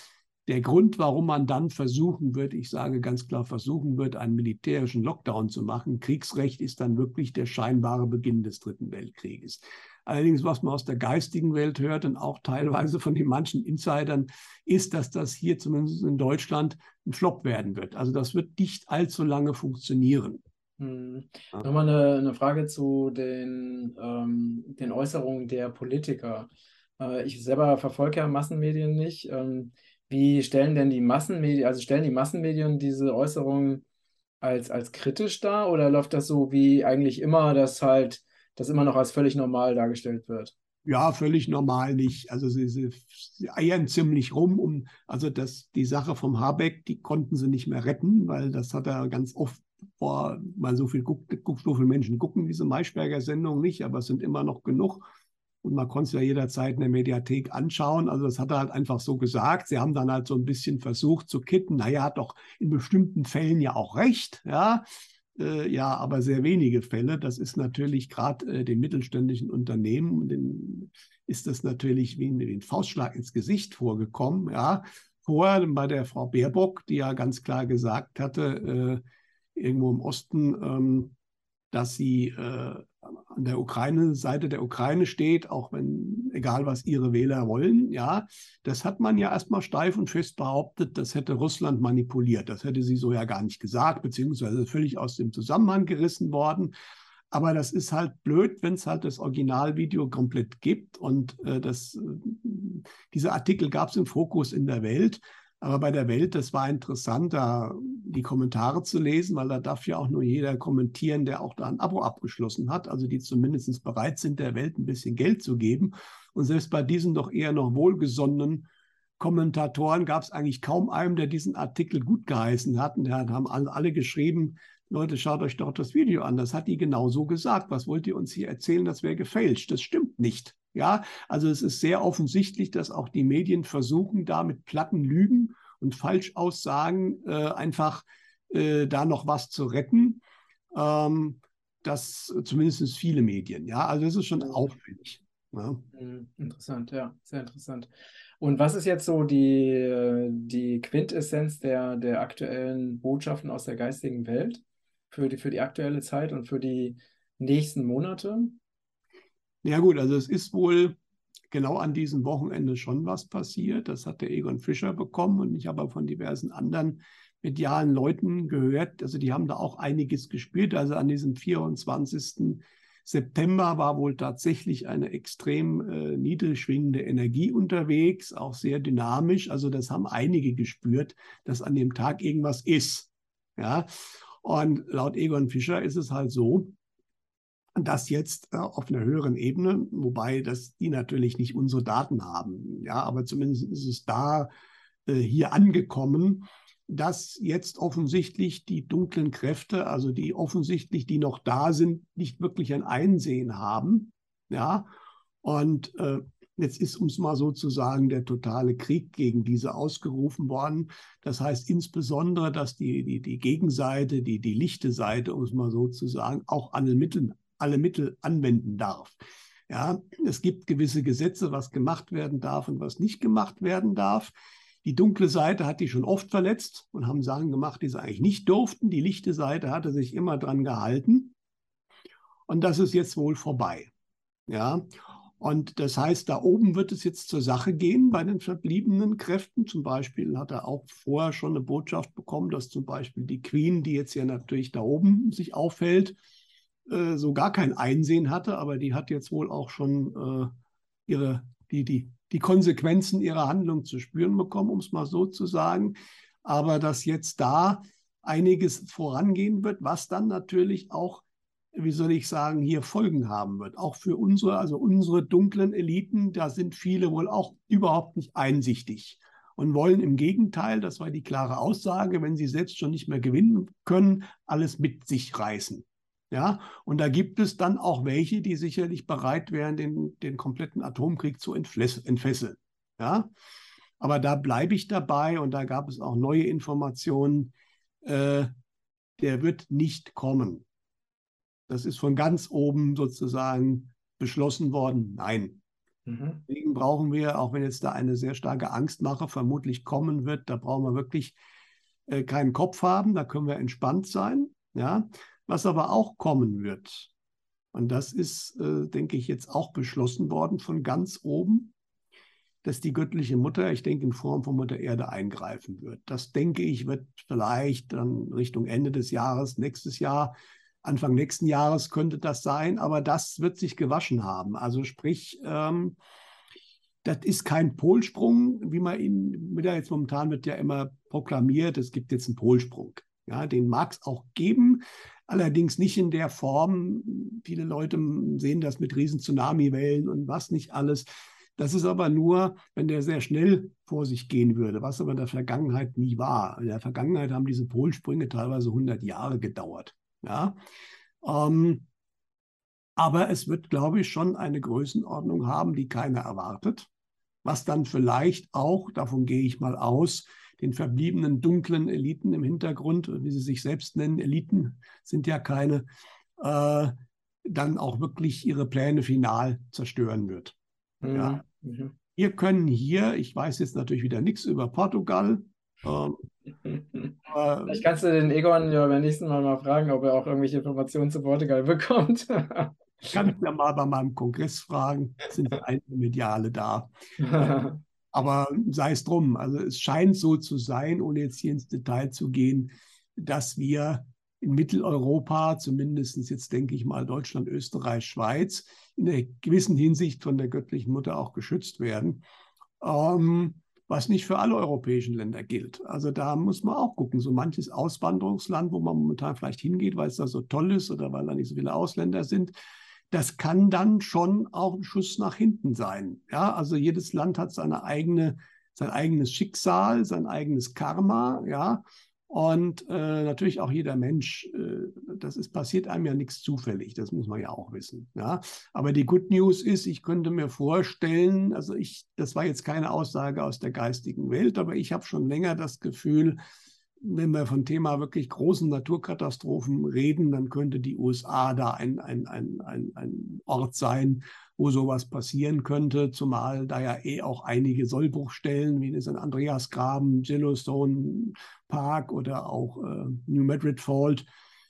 der Grund, warum man dann versuchen wird, ich sage ganz klar versuchen wird, einen militärischen Lockdown zu machen, Kriegsrecht ist dann wirklich der scheinbare Beginn des Dritten Weltkrieges. Allerdings, was man aus der geistigen Welt hört und auch teilweise von den manchen Insidern, ist, dass das hier zumindest in Deutschland ein Flop werden wird. Also das wird nicht allzu lange funktionieren. Hm. Nochmal eine, eine, Frage zu den, ähm, den Äußerungen der Politiker. Äh, ich selber verfolge ja Massenmedien nicht. Ähm, wie stellen denn die Massenmedien, also stellen die Massenmedien diese Äußerungen als, als kritisch dar oder läuft das so wie eigentlich immer, dass halt das immer noch als völlig normal dargestellt wird. Ja, völlig normal nicht. Also sie, sie, sie, eiern ziemlich rum, um also das, die Sache vom Habeck, die konnten sie nicht mehr retten, weil das hat er ganz oft vor, weil so viel guckt, guckt, so viele Menschen gucken diese Maischberger Sendung nicht, aber es sind immer noch genug. Und man konnte es ja jederzeit in der Mediathek anschauen. Also das hat er halt einfach so gesagt. Sie haben dann halt so ein bisschen versucht zu kitten. Naja, hat doch in bestimmten Fällen ja auch recht. Ja, äh, ja, aber sehr wenige Fälle. Das ist natürlich gerade äh, den mittelständischen Unternehmen, den, ist das natürlich wie ein, wie ein, Faustschlag ins Gesicht vorgekommen. Ja, vorher bei der Frau Baerbock, die ja ganz klar gesagt hatte, äh, irgendwo im Osten, ähm, dass sie äh, an der Ukraine, Seite der Ukraine steht, auch wenn, egal was ihre Wähler wollen, ja, das hat man ja erstmal steif und fest behauptet, das hätte Russland manipuliert. Das hätte sie so ja gar nicht gesagt, beziehungsweise völlig aus dem Zusammenhang gerissen worden. Aber das ist halt blöd, wenn es halt das Originalvideo komplett gibt. Und äh, das, äh, diese Artikel gab es im Fokus in der Welt. Aber bei der Welt, das war interessant, da die Kommentare zu lesen, weil da darf ja auch nur jeder kommentieren, der auch da ein Abo abgeschlossen hat, also die zumindest bereit sind, der Welt ein bisschen Geld zu geben. Und selbst bei diesen doch eher noch wohlgesonnenen Kommentatoren gab es eigentlich kaum einen, der diesen Artikel gut geheißen hat. Und da haben alle geschrieben, Leute, schaut euch doch das Video an. Das hat die genauso gesagt. Was wollt ihr uns hier erzählen? Das wäre gefälscht. Das stimmt nicht. Ja, also es ist sehr offensichtlich, dass auch die Medien versuchen, da mit platten Lügen und Falschaussagen äh, einfach äh, da noch was zu retten. Ähm, das zumindest viele Medien. Ja, also das ist schon auffällig. Ja. Mhm, interessant, ja, sehr interessant. Und was ist jetzt so die, äh, die Quintessenz der, der aktuellen Botschaften aus der geistigen Welt für die, für die aktuelle Zeit und für die nächsten Monate? Ja gut, also es ist wohl genau an diesem Wochenende schon was passiert. Das hat der Egon Fischer bekommen und ich habe von diversen anderen medialen Leuten gehört. Also die haben da auch einiges gespürt. Also an diesem 24. September war wohl tatsächlich eine extrem äh, niedrig schwingende Energie unterwegs, auch sehr dynamisch. Also das haben einige gespürt, dass an dem Tag irgendwas ist. Ja. Und laut Egon Fischer ist es halt so, dass jetzt äh, auf einer höheren Ebene, wobei das die natürlich nicht unsere Daten haben, ja, aber zumindest ist es da äh, hier angekommen, dass jetzt offensichtlich die dunklen Kräfte, also die offensichtlich, die noch da sind, nicht wirklich ein Einsehen haben. Ja, und äh, jetzt ist, es mal so zu sagen, der totale Krieg gegen diese ausgerufen worden. Das heißt insbesondere, dass die, die, die Gegenseite, die, die lichte Seite, um es mal so zu sagen, auch alle Mittel, alle Mittel anwenden darf. Ja, es gibt gewisse Gesetze, was gemacht werden darf und was nicht gemacht werden darf. Die dunkle Seite hat die schon oft verletzt und haben Sachen gemacht, die sie eigentlich nicht durften. Die lichte Seite hatte sich immer dran gehalten. Und das ist jetzt wohl vorbei. Ja. Und das heißt, da oben wird es jetzt zur Sache gehen bei den verbliebenen Kräften. Zum Beispiel hat er auch vorher schon eine Botschaft bekommen, dass zum Beispiel die Queen, die jetzt ja natürlich da oben sich aufhält, äh, so gar kein Einsehen hatte, aber die hat jetzt wohl auch schon äh, ihre, die, die die Konsequenzen ihrer Handlung zu spüren bekommen, um es mal so zu sagen. Aber dass jetzt da einiges vorangehen wird, was dann natürlich auch, wie soll ich sagen, hier Folgen haben wird. Auch für unsere, also unsere dunklen Eliten, da sind viele wohl auch überhaupt nicht einsichtig und wollen im Gegenteil, das war die klare Aussage, wenn sie selbst schon nicht mehr gewinnen können, alles mit sich reißen. Ja, und da gibt es dann auch welche, die sicherlich bereit wären, den, den kompletten Atomkrieg zu entfesseln. Ja, aber da bleibe ich dabei und da gab es auch neue Informationen. Äh, der wird nicht kommen. Das ist von ganz oben sozusagen beschlossen worden. Nein. Mhm. Deswegen brauchen wir, auch wenn jetzt da eine sehr starke Angstmache vermutlich kommen wird, da brauchen wir wirklich äh, keinen Kopf haben, da können wir entspannt sein. Ja, was aber auch kommen wird, und das ist, äh, denke ich, jetzt auch beschlossen worden von ganz oben, dass die göttliche Mutter, ich denke, in Form von Mutter Erde eingreifen wird. Das denke ich, wird vielleicht dann Richtung Ende des Jahres, nächstes Jahr, Anfang nächsten Jahres könnte das sein, aber das wird sich gewaschen haben. Also sprich, ähm, das ist kein Polsprung, wie man ihn, wieder jetzt momentan wird ja immer proklamiert, es gibt jetzt einen Polsprung. Ja, den mag es auch geben, Allerdings nicht in der Form. Viele Leute sehen das mit riesen Tsunamiwellen und was nicht alles. Das ist aber nur, wenn der sehr schnell vor sich gehen würde, was aber in der Vergangenheit nie war. In der Vergangenheit haben diese Polsprünge teilweise 100 Jahre gedauert. Ja? Ähm, aber es wird, glaube ich, schon eine Größenordnung haben, die keiner erwartet, was dann vielleicht auch, davon gehe ich mal aus, den verbliebenen dunklen Eliten im Hintergrund, wie sie sich selbst nennen, Eliten sind ja keine, äh, dann auch wirklich ihre Pläne final zerstören wird. Mhm. Ja. Mhm. Wir können hier, ich weiß jetzt natürlich wieder nichts über Portugal. Ähm, Vielleicht kannst du den Egon ja beim nächsten Mal mal fragen, ob er auch irgendwelche Informationen zu Portugal bekommt. Ich kann ja mal bei meinem Kongress fragen, sind einige Mediale da. Aber sei es drum. Also es scheint so zu sein, ohne jetzt hier ins Detail zu gehen, dass wir in Mitteleuropa, zumindest jetzt denke ich mal Deutschland, Österreich, Schweiz, in einer gewissen Hinsicht von der göttlichen Mutter auch geschützt werden, ähm, was nicht für alle europäischen Länder gilt. Also da muss man auch gucken. So manches Auswanderungsland, wo man momentan vielleicht hingeht, weil es da so toll ist oder weil da nicht so viele Ausländer sind, das kann dann schon auch ein Schuss nach hinten sein. Ja, also jedes Land hat seine eigene, sein eigenes Schicksal, sein eigenes Karma, ja. Und äh, natürlich auch jeder Mensch, äh, das ist passiert einem ja nichts zufällig, das muss man ja auch wissen. Ja? Aber die Good News ist, ich könnte mir vorstellen, also ich, das war jetzt keine Aussage aus der geistigen Welt, aber ich habe schon länger das Gefühl, wenn wir von Thema wirklich großen Naturkatastrophen reden, dann könnte die USA da ein, ein, ein, ein, ein Ort sein, wo sowas passieren könnte, zumal da ja eh auch einige Sollbruchstellen wie das in Andreasgraben, Yellowstone Park oder auch äh, New Madrid Fault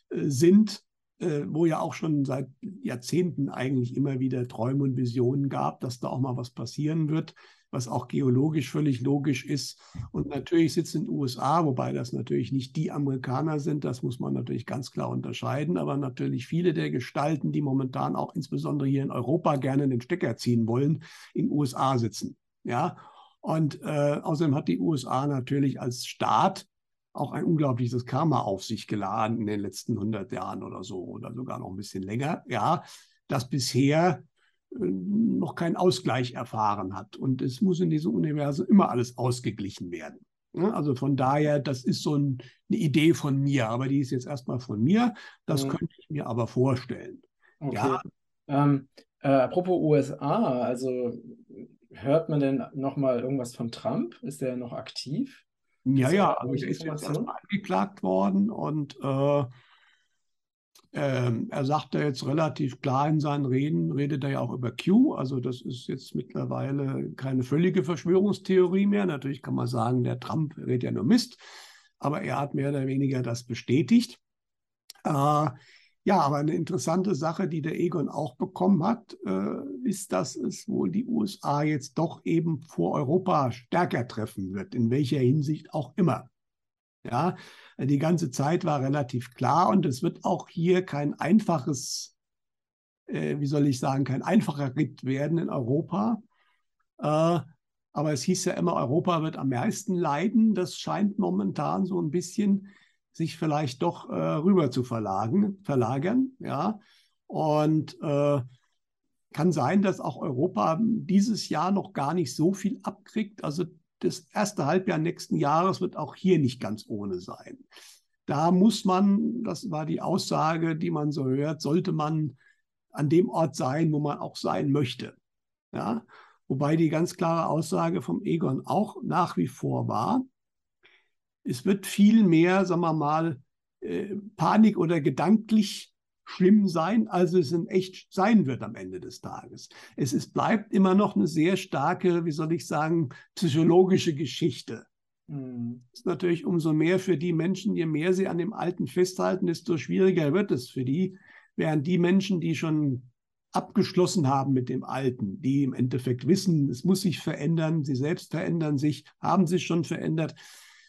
äh, sind, äh, wo ja auch schon seit Jahrzehnten eigentlich immer wieder Träume und Visionen gab, dass da auch mal was passieren wird was auch geologisch völlig logisch ist. Und natürlich sitzen in den USA, wobei das natürlich nicht die Amerikaner sind, das muss man natürlich ganz klar unterscheiden, aber natürlich viele der Gestalten, die momentan auch insbesondere hier in Europa gerne den Stecker ziehen wollen, in den USA sitzen. Ja, und äh, außerdem hat die USA natürlich als Staat auch ein unglaubliches Karma auf sich geladen in den letzten 100 Jahren oder so oder sogar noch ein bisschen länger. Ja, das bisher noch keinen Ausgleich erfahren hat. Und es muss in diesem Universum immer alles ausgeglichen werden. Also von daher, das ist so ein, eine Idee von mir, aber die ist jetzt erstmal von mir. Das ja. könnte ich mir aber vorstellen. Okay. Ja. Ähm, äh, apropos USA, also hört man denn noch mal irgendwas von Trump? Ist der noch aktiv? Ja, ja, also er ist jetzt erstmal angeklagt worden und äh, ähm, er sagte jetzt relativ klar in seinen Reden, redet er ja auch über Q. Also das ist jetzt mittlerweile keine völlige Verschwörungstheorie mehr. Natürlich kann man sagen, der Trump redet ja nur Mist, aber er hat mehr oder weniger das bestätigt. Äh, ja, aber eine interessante Sache, die der Egon auch bekommen hat, äh, ist, dass es wohl die USA jetzt doch eben vor Europa stärker treffen wird, in welcher Hinsicht auch immer. Ja, die ganze Zeit war relativ klar und es wird auch hier kein einfaches, äh, wie soll ich sagen, kein einfacher Ritt werden in Europa. Äh, aber es hieß ja immer, Europa wird am meisten leiden. Das scheint momentan so ein bisschen sich vielleicht doch äh, rüber zu verlagen, verlagern. Ja. Und äh, kann sein, dass auch Europa dieses Jahr noch gar nicht so viel abkriegt. Also das erste Halbjahr nächsten Jahres wird auch hier nicht ganz ohne sein. Da muss man, das war die Aussage, die man so hört, sollte man an dem Ort sein, wo man auch sein möchte. Ja? Wobei die ganz klare Aussage vom Egon auch nach wie vor war, es wird viel mehr, sagen wir mal, äh, Panik oder gedanklich schlimm sein, als es in echt sein wird am Ende des Tages. Es ist, bleibt immer noch eine sehr starke, wie soll ich sagen, psychologische Geschichte. Mhm. ist natürlich umso mehr für die Menschen, je mehr sie an dem Alten festhalten, desto schwieriger wird es für die, während die Menschen, die schon abgeschlossen haben mit dem Alten, die im Endeffekt wissen, es muss sich verändern, sie selbst verändern sich, haben sich schon verändert,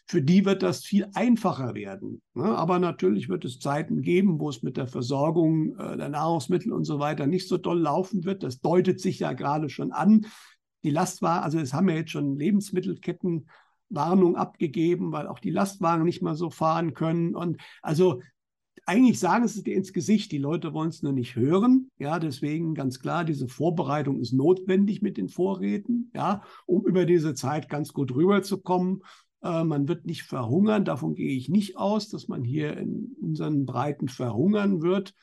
für die wird das viel einfacher werden. Ne? Aber natürlich wird es Zeiten geben, wo es mit der Versorgung äh, der Nahrungsmittel und so weiter nicht so doll laufen wird. Das deutet sich ja gerade schon an. Die Lastwagen, also es haben ja jetzt schon Lebensmittelketten Warnung abgegeben, weil auch die Lastwagen nicht mehr so fahren können. Und also eigentlich sagen sie es dir ins Gesicht, die Leute wollen es nur nicht hören. Ja, deswegen ganz klar, diese Vorbereitung ist notwendig mit den Vorräten, ja, um über diese Zeit ganz gut rüberzukommen. Äh, man wird nicht verhungern, davon gehe ich nicht aus, dass man hier in unseren Breiten verhungern wird.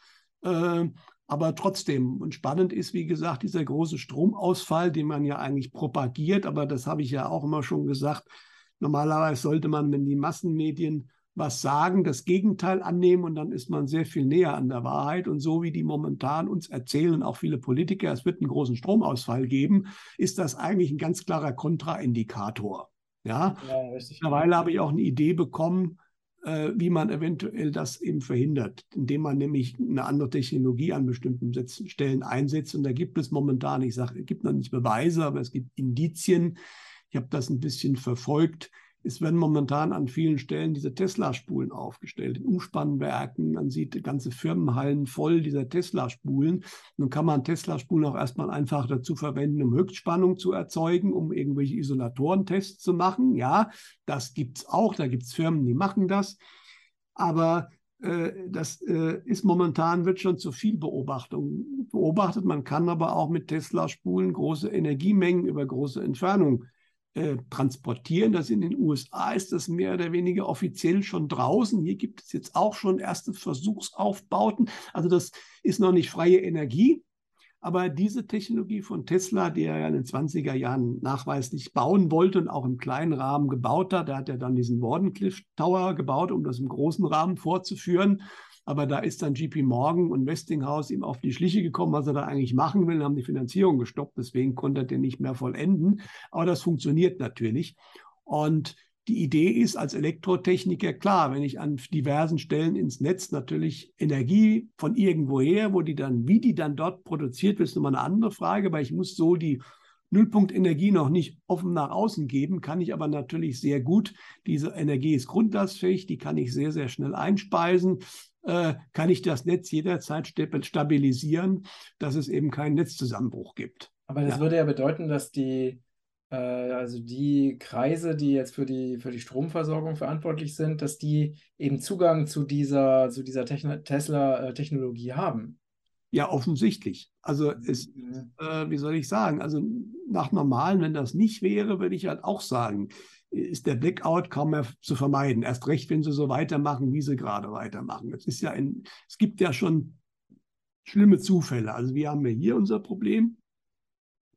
Äh, aber trotzdem, und spannend ist, wie gesagt, dieser große Stromausfall, den man ja eigentlich propagiert, aber das habe ich ja auch immer schon gesagt. Normalerweise sollte man, wenn die Massenmedien was sagen, das Gegenteil annehmen und dann ist man sehr viel näher an der Wahrheit. Und so wie die momentan uns erzählen, auch viele Politiker, es wird einen großen Stromausfall geben, ist das eigentlich ein ganz klarer Kontraindikator. Ja, ja mittlerweile habe ich auch eine Idee bekommen, äh, wie man eventuell das eben verhindert, indem man nämlich eine andere Technologie an bestimmten Stellen einsetzt. Und da gibt es momentan, ich sage, es gibt noch nicht Beweise, aber es gibt Indizien. Ich habe das ein bisschen verfolgt, es werden momentan an vielen Stellen diese Tesla-Spulen aufgestellt, in Umspannwerken. Man sieht ganze Firmenhallen voll dieser Tesla-Spulen. Nun kann man Tesla-Spulen auch erstmal einfach dazu verwenden, um Höchstspannung zu erzeugen, um irgendwelche Isolatorentests zu machen. Ja, das gibt es auch. Da gibt es Firmen, die machen das. Aber äh, das äh, ist momentan, wird schon zu viel Beobachtung beobachtet. Man kann aber auch mit Tesla-Spulen große Energiemengen über große Entfernungen äh, transportieren. Das in den USA ist das mehr oder weniger offiziell schon draußen. Hier gibt es jetzt auch schon erste Versuchsaufbauten. Also das ist noch nicht freie Energie. Aber diese Technologie von Tesla, die er ja in den 20er Jahren nachweislich bauen wollte und auch im kleinen Rahmen gebaut hat, da hat er dann diesen Wardenclyffe Tower gebaut, um das im großen Rahmen fortzuführen. Aber da ist dann JP Morgan und Westinghouse ihm auf die Schliche gekommen, was er da eigentlich machen will, haben die Finanzierung gestoppt. Deswegen konnte er den nicht mehr vollenden. Aber das funktioniert natürlich. Und die Idee ist als Elektrotechniker klar, wenn ich an diversen Stellen ins Netz natürlich Energie von irgendwoher, wo die dann, wie die dann dort produziert wird, ist nochmal eine andere Frage, weil ich muss so die Nullpunktenergie noch nicht offen nach außen geben, kann ich aber natürlich sehr gut. Diese Energie ist grundlastfähig, die kann ich sehr, sehr schnell einspeisen. Äh, kann ich das Netz jederzeit stabilisieren, dass es eben keinen Netzzusammenbruch gibt. Aber das ja. würde ja bedeuten, dass die äh, also die Kreise, die jetzt für die, für die Stromversorgung verantwortlich sind, dass die eben Zugang zu dieser, zu dieser Tesla-Technologie haben. Ja, offensichtlich. Also es, äh, wie soll ich sagen, also nach normalen, wenn das nicht wäre, würde ich halt auch sagen, ist der Blackout kaum mehr zu vermeiden. Erst recht, wenn sie so weitermachen, wie sie gerade weitermachen. Es ist ja ein, es gibt ja schon schlimme Zufälle. Also wir haben ja hier unser Problem.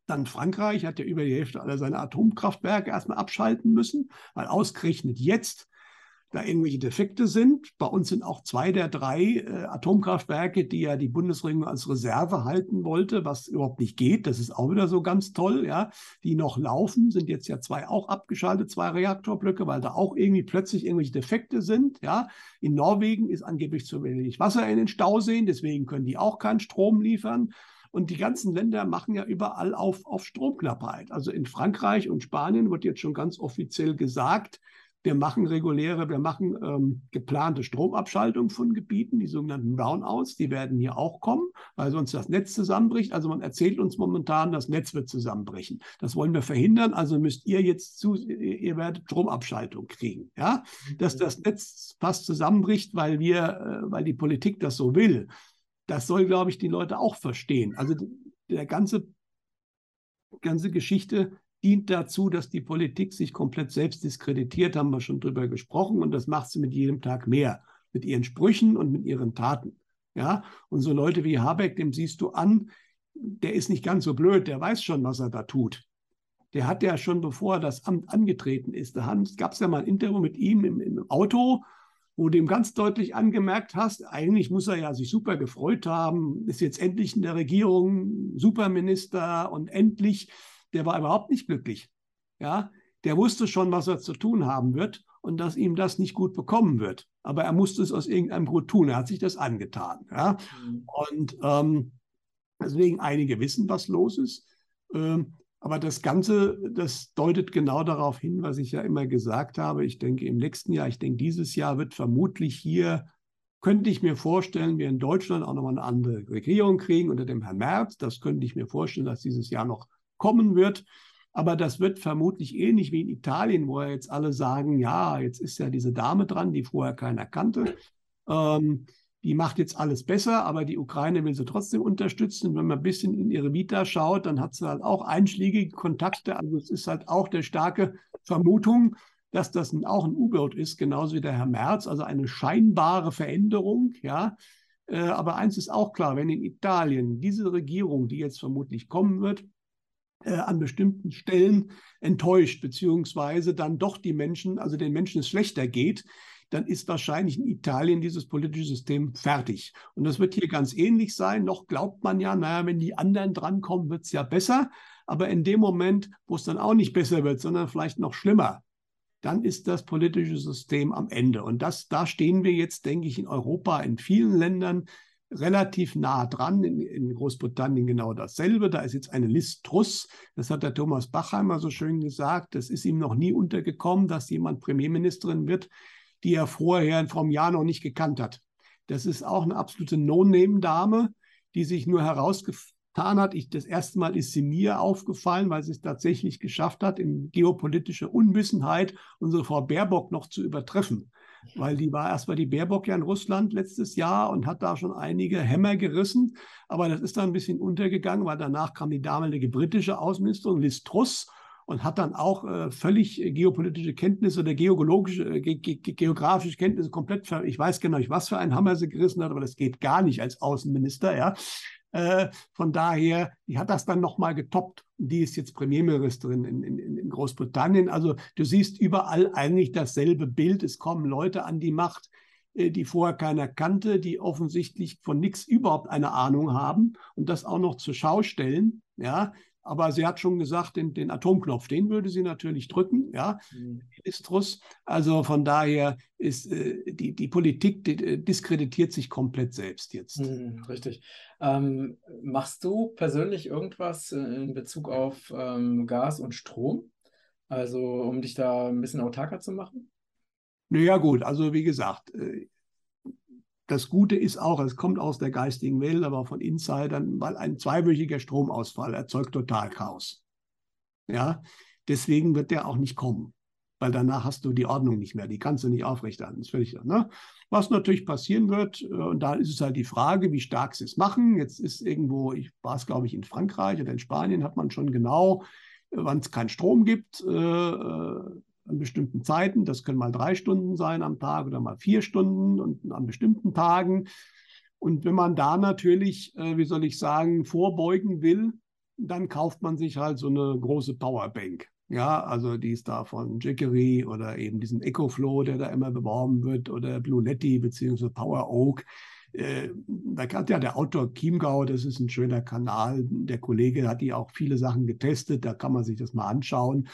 Dann Frankreich hat ja über die Hälfte aller seiner Atomkraftwerke erstmal abschalten müssen, weil ausgerechnet jetzt da irgendwelche Defekte sind. Bei uns sind auch zwei der drei äh, Atomkraftwerke, die ja die Bundesregierung als Reserve halten wollte, was überhaupt nicht geht. Das ist auch wieder so ganz toll, ja. Die noch laufen, sind jetzt ja zwei auch abgeschaltet, zwei Reaktorblöcke, weil da auch irgendwie plötzlich irgendwelche Defekte sind, ja. In Norwegen ist angeblich zu wenig Wasser in den Stauseen, deswegen können die auch keinen Strom liefern. Und die ganzen Länder machen ja überall auf, auf Stromknappheit. Also in Frankreich und Spanien wird jetzt schon ganz offiziell gesagt, wir machen reguläre, wir machen ähm, geplante Stromabschaltung von Gebieten, die sogenannten Brownouts, die werden hier auch kommen, weil sonst das Netz zusammenbricht. Also man erzählt uns momentan, das Netz wird zusammenbrechen. Das wollen wir verhindern, also müsst ihr jetzt zu, ihr werdet Stromabschaltung kriegen. Ja? Dass das Netz fast zusammenbricht, weil wir, äh, weil die Politik das so will. Das soll, glaube ich, die Leute auch verstehen. Also der ganze, ganze Geschichte dient dazu, dass die Politik sich komplett selbst diskreditiert, haben wir schon drüber gesprochen, und das macht sie mit jedem Tag mehr, mit ihren Sprüchen und mit ihren Taten. Ja, und so Leute wie Habeck, dem siehst du an, der ist nicht ganz so blöd, der weiß schon, was er da tut. Der hat ja schon, bevor er das Amt angetreten ist, da gab es ja mal ein Interview mit ihm im, im Auto, wo du ihm ganz deutlich angemerkt hast, eigentlich muss er ja sich super gefreut haben, ist jetzt endlich in der Regierung Superminister und endlich, der war überhaupt nicht glücklich. Ja, der wusste schon, was er zu tun haben wird und dass ihm das nicht gut bekommen wird. Aber er musste es aus irgendeinem Grund tun. Er hat sich das angetan. Ja? Mhm. Und ähm, deswegen einige wissen, was los ist. Ähm, aber das Ganze, das deutet genau darauf hin, was ich ja immer gesagt habe. Ich denke, im nächsten Jahr, ich denke, dieses Jahr wird vermutlich hier, könnte ich mir vorstellen, wir in Deutschland auch nochmal eine andere Regierung kriegen unter dem Herrn Merz. Das könnte ich mir vorstellen, dass dieses Jahr noch kommen wird. Aber das wird vermutlich ähnlich wie in Italien, wo ja jetzt alle sagen, ja, jetzt ist ja diese Dame dran, die vorher keiner kannte. Ähm, die macht jetzt alles besser, aber die Ukraine will sie trotzdem unterstützen. Und wenn man ein bisschen in ihre Vita schaut, dann hat sie halt auch einschlägige Kontakte. Also es ist halt auch der starke Vermutung, dass das auch ein U-Boot ist, genauso wie der Herr Merz, also eine scheinbare Veränderung, ja. Äh, aber eins ist auch klar, wenn in Italien diese Regierung, die jetzt vermutlich kommen wird, an bestimmten Stellen enttäuscht, beziehungsweise dann doch die Menschen, also den Menschen es schlechter geht, dann ist wahrscheinlich in Italien dieses politische System fertig. Und das wird hier ganz ähnlich sein. Noch glaubt man ja, naja, wenn die anderen drankommen, wird es ja besser. Aber in dem Moment, wo es dann auch nicht besser wird, sondern vielleicht noch schlimmer, dann ist das politische System am Ende. Und das, da stehen wir jetzt, denke ich, in Europa, in vielen Ländern relativ nah dran. In, in Großbritannien genau dasselbe. Da ist jetzt eine Liz Truss. Das hat der Thomas Bachheimer so schön gesagt. Das ist ihm noch nie untergekommen, dass jemand Premierministerin wird, die er vorher vom Jahr noch nicht gekannt hat. Das ist auch eine absolute No-Name-Dame, die sich nur herausgetan hat. Ich, das erste Mal ist sie mir aufgefallen, weil sie es tatsächlich geschafft hat, in geopolitischer Unwissenheit unsere Frau Baerbock noch zu übertreffen. Weil die war erst mal die Baerbock ja in Russland letztes Jahr und hat da schon einige Hämmer gerissen. Aber das ist dann ein bisschen untergegangen, weil danach kam die damalige britische Außenministerin Liz Truss und hat dann auch äh, völlig äh, geopolitische Kenntnisse oder geologische, äh, ge ge geografische Kenntnisse komplett, ich weiß genau nicht, was für einen Hammer sie gerissen hat, aber das geht gar nicht als Außenminister, ja. Äh, von daher, die hat das dann nochmal getoppt. Die ist jetzt Premierministerin in, in, in Großbritannien. Also du siehst überall eigentlich dasselbe Bild. Es kommen Leute an die Macht, äh, die vorher keiner kannte, die offensichtlich von nichts überhaupt eine Ahnung haben und das auch noch zur Schau stellen. Ja, aber sie hat schon gesagt, den, den Atomknopf, den würde sie natürlich drücken, ja, mhm. Istrus. Also von daher ist äh, die, die Politik die, äh, diskreditiert sich komplett selbst jetzt. Mhm, richtig. Ähm, machst du persönlich irgendwas in Bezug auf ähm, Gas und Strom? Also um dich da ein bisschen autarker zu machen? Naja, gut, also wie gesagt, äh, das Gute ist auch, es kommt aus der geistigen Welt, aber von Insidern, weil ein zweiwöchiger Stromausfall erzeugt total Chaos. Ja, deswegen wird der auch nicht kommen, weil danach hast du die Ordnung nicht mehr, die kannst du nicht aufrechterhalten. Das völlig, ne? Was natürlich passieren wird, äh, und da ist es halt die Frage, wie stark sie es machen. Jetzt ist irgendwo, ich war es glaube ich in Frankreich oder in Spanien, hat man schon genau, äh, wann es keinen Strom gibt, äh, an bestimmten Zeiten. Das können mal drei Stunden sein am Tag oder mal vier Stunden und an bestimmten Tagen. Und wenn man da natürlich, äh, wie soll ich sagen, vorbeugen will, dann kauft man sich halt so eine große Powerbank. Ja, also die ist da von Jackery oder eben diesen EcoFlow, der da immer beworben wird, oder Bluenetti beziehungsweise Power Oak. Äh, da hat ja der Autor Chiemgau, das ist ein schöner Kanal. Der Kollege hat die auch viele Sachen getestet, da kann man sich das mal anschauen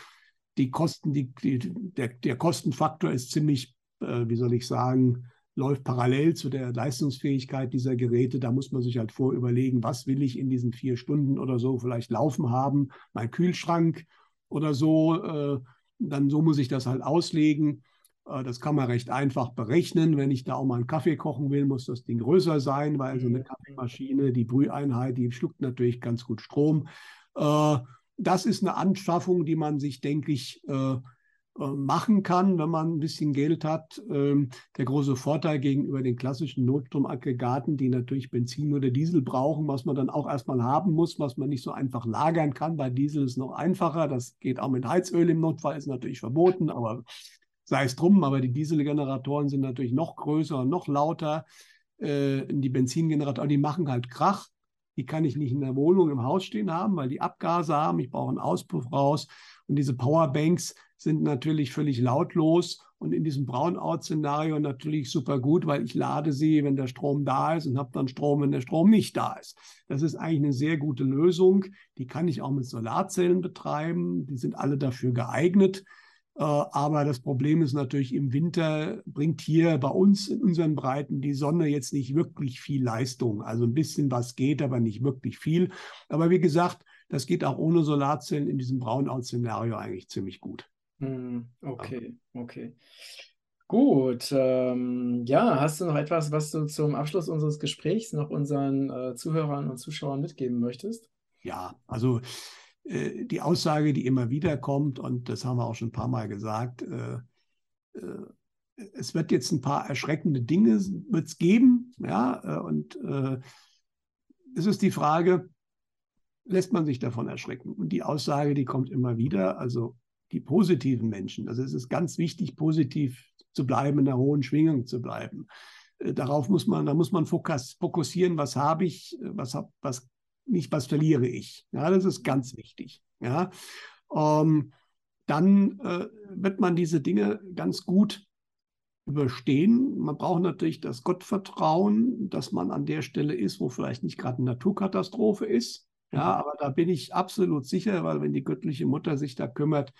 die Kosten, die, die, der, der Kostenfaktor ist ziemlich, äh, wie soll ich sagen, läuft parallel zu der Leistungsfähigkeit dieser Geräte. Da muss man sich halt vorüberlegen, was will ich in diesen vier Stunden oder so vielleicht laufen haben, mein Kühlschrank oder so. Äh, dann so muss ich das halt auslegen. Äh, das kann man recht einfach berechnen. Wenn ich da auch mal einen Kaffee kochen will, muss das Ding größer sein, weil so eine mhm. Kaffeemaschine, die Brüheinheit, die schluckt natürlich ganz gut Strom. Äh, das ist eine Anschaffung, die man sich, denke ich, äh, äh, machen kann, wenn man ein bisschen Geld hat. Ähm, der große Vorteil gegenüber den klassischen Notstromaggregaten, die natürlich Benzin oder Diesel brauchen, was man dann auch erstmal haben muss, was man nicht so einfach lagern kann. Bei Diesel ist es noch einfacher. Das geht auch mit Heizöl im Notfall, ist natürlich verboten, aber sei es drum. Aber die Dieselgeneratoren sind natürlich noch größer und noch lauter. Äh, die Benzingeneratoren, die machen halt Krach. Die kann ich nicht in der Wohnung im Haus stehen haben, weil die Abgase haben. Ich brauche einen Auspuff raus. Und diese Powerbanks sind natürlich völlig lautlos und in diesem Brownout-Szenario natürlich super gut, weil ich lade sie, wenn der Strom da ist und habe dann Strom, wenn der Strom nicht da ist. Das ist eigentlich eine sehr gute Lösung. Die kann ich auch mit Solarzellen betreiben. Die sind alle dafür geeignet. Äh, aber das Problem ist natürlich, im Winter bringt hier bei uns in unseren Breiten die Sonne jetzt nicht wirklich viel Leistung. Also ein bisschen was geht, aber nicht wirklich viel. Aber wie gesagt, das geht auch ohne Solarzellen in diesem Brownout-Szenario eigentlich ziemlich gut. Hm, okay, okay. Gut, ähm, ja, hast du noch etwas, was du zum Abschluss unseres Gesprächs noch unseren äh, Zuhörern und Zuschauern mitgeben möchtest? Ja, also äh, die Aussage, die immer wieder kommt, und das haben wir auch schon ein paar Mal gesagt, äh, äh, es wird jetzt ein paar erschreckende Dinge wird's geben, ja, und es ist die Frage, lässt man sich davon erschrecken? Und die Aussage, die kommt immer wieder, also die positiven Menschen, also es ist ganz wichtig, positiv zu bleiben, in der hohen Schwingung zu bleiben. Darauf muss man, da muss man fokussieren, was habe ich, was, hab, was nicht was verliere ich. Ja, das ist ganz wichtig. Ja, ähm, dann äh, wird man diese Dinge ganz gut überstehen. Man braucht natürlich das Gottvertrauen, dass man an der Stelle ist, wo vielleicht nicht gerade eine Naturkatastrophe ist. Ja, mhm. aber da bin ich absolut sicher, weil wenn die göttliche Mutter sich da kümmert,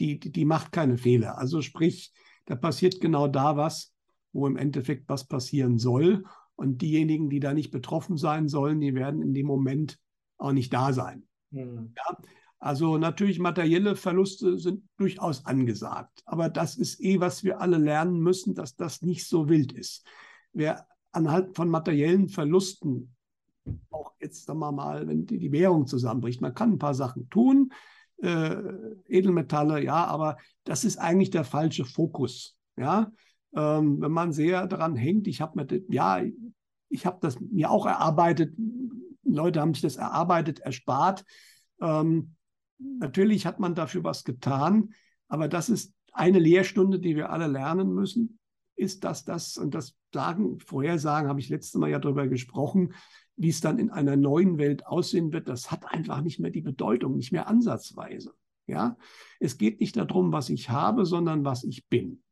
die, die, die macht keine Fehler. Also sprich, da passiert genau da was, wo im Endeffekt was passieren soll. Und diejenigen, die da nicht betroffen sein sollen, die werden in dem Moment auch nicht da sein. Mhm. Ja? Also natürlich materielle Verluste sind durchaus angesagt. Aber das ist eh, was wir alle lernen müssen, dass das nicht so wild ist. Wer anhand von materiellen Verlusten, auch jetzt sagen wir mal, wenn die, die Währung zusammenbricht, man kann ein paar Sachen tun, äh, Edelmetalle, ja, aber das ist eigentlich der falsche Fokus. Ja, ähm, wenn man sehr daran hängt, ich habe mir, ja, ich habe das mir auch erarbeitet, Leute haben sich das erarbeitet, erspart. Ähm, natürlich hat man dafür was getan, aber das ist eine Lehrstunde, die wir alle lernen müssen, ist, dass das, und das sagen, vorhersagen, habe ich letztes Mal ja darüber gesprochen, wie es dann in einer neuen Welt aussehen wird, das hat einfach nicht mehr die Bedeutung, nicht mehr ansatzweise. Ja, es geht nicht darum, was ich habe, sondern was ich bin.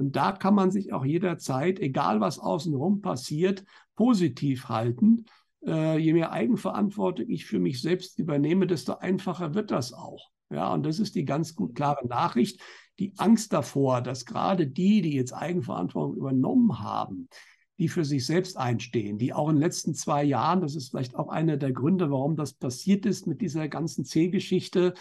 Und da kann man sich auch jederzeit, egal was außenrum passiert, positiv halten. Äh, je mehr Eigenverantwortung ich für mich selbst übernehme, desto einfacher wird das auch. Ja, und das ist die ganz gut klare Nachricht. Die Angst davor, dass gerade die, die jetzt Eigenverantwortung übernommen haben, die für sich selbst einstehen, die auch in den letzten zwei Jahren, das ist vielleicht auch einer der Gründe, warum das passiert ist mit dieser ganzen C-Geschichte,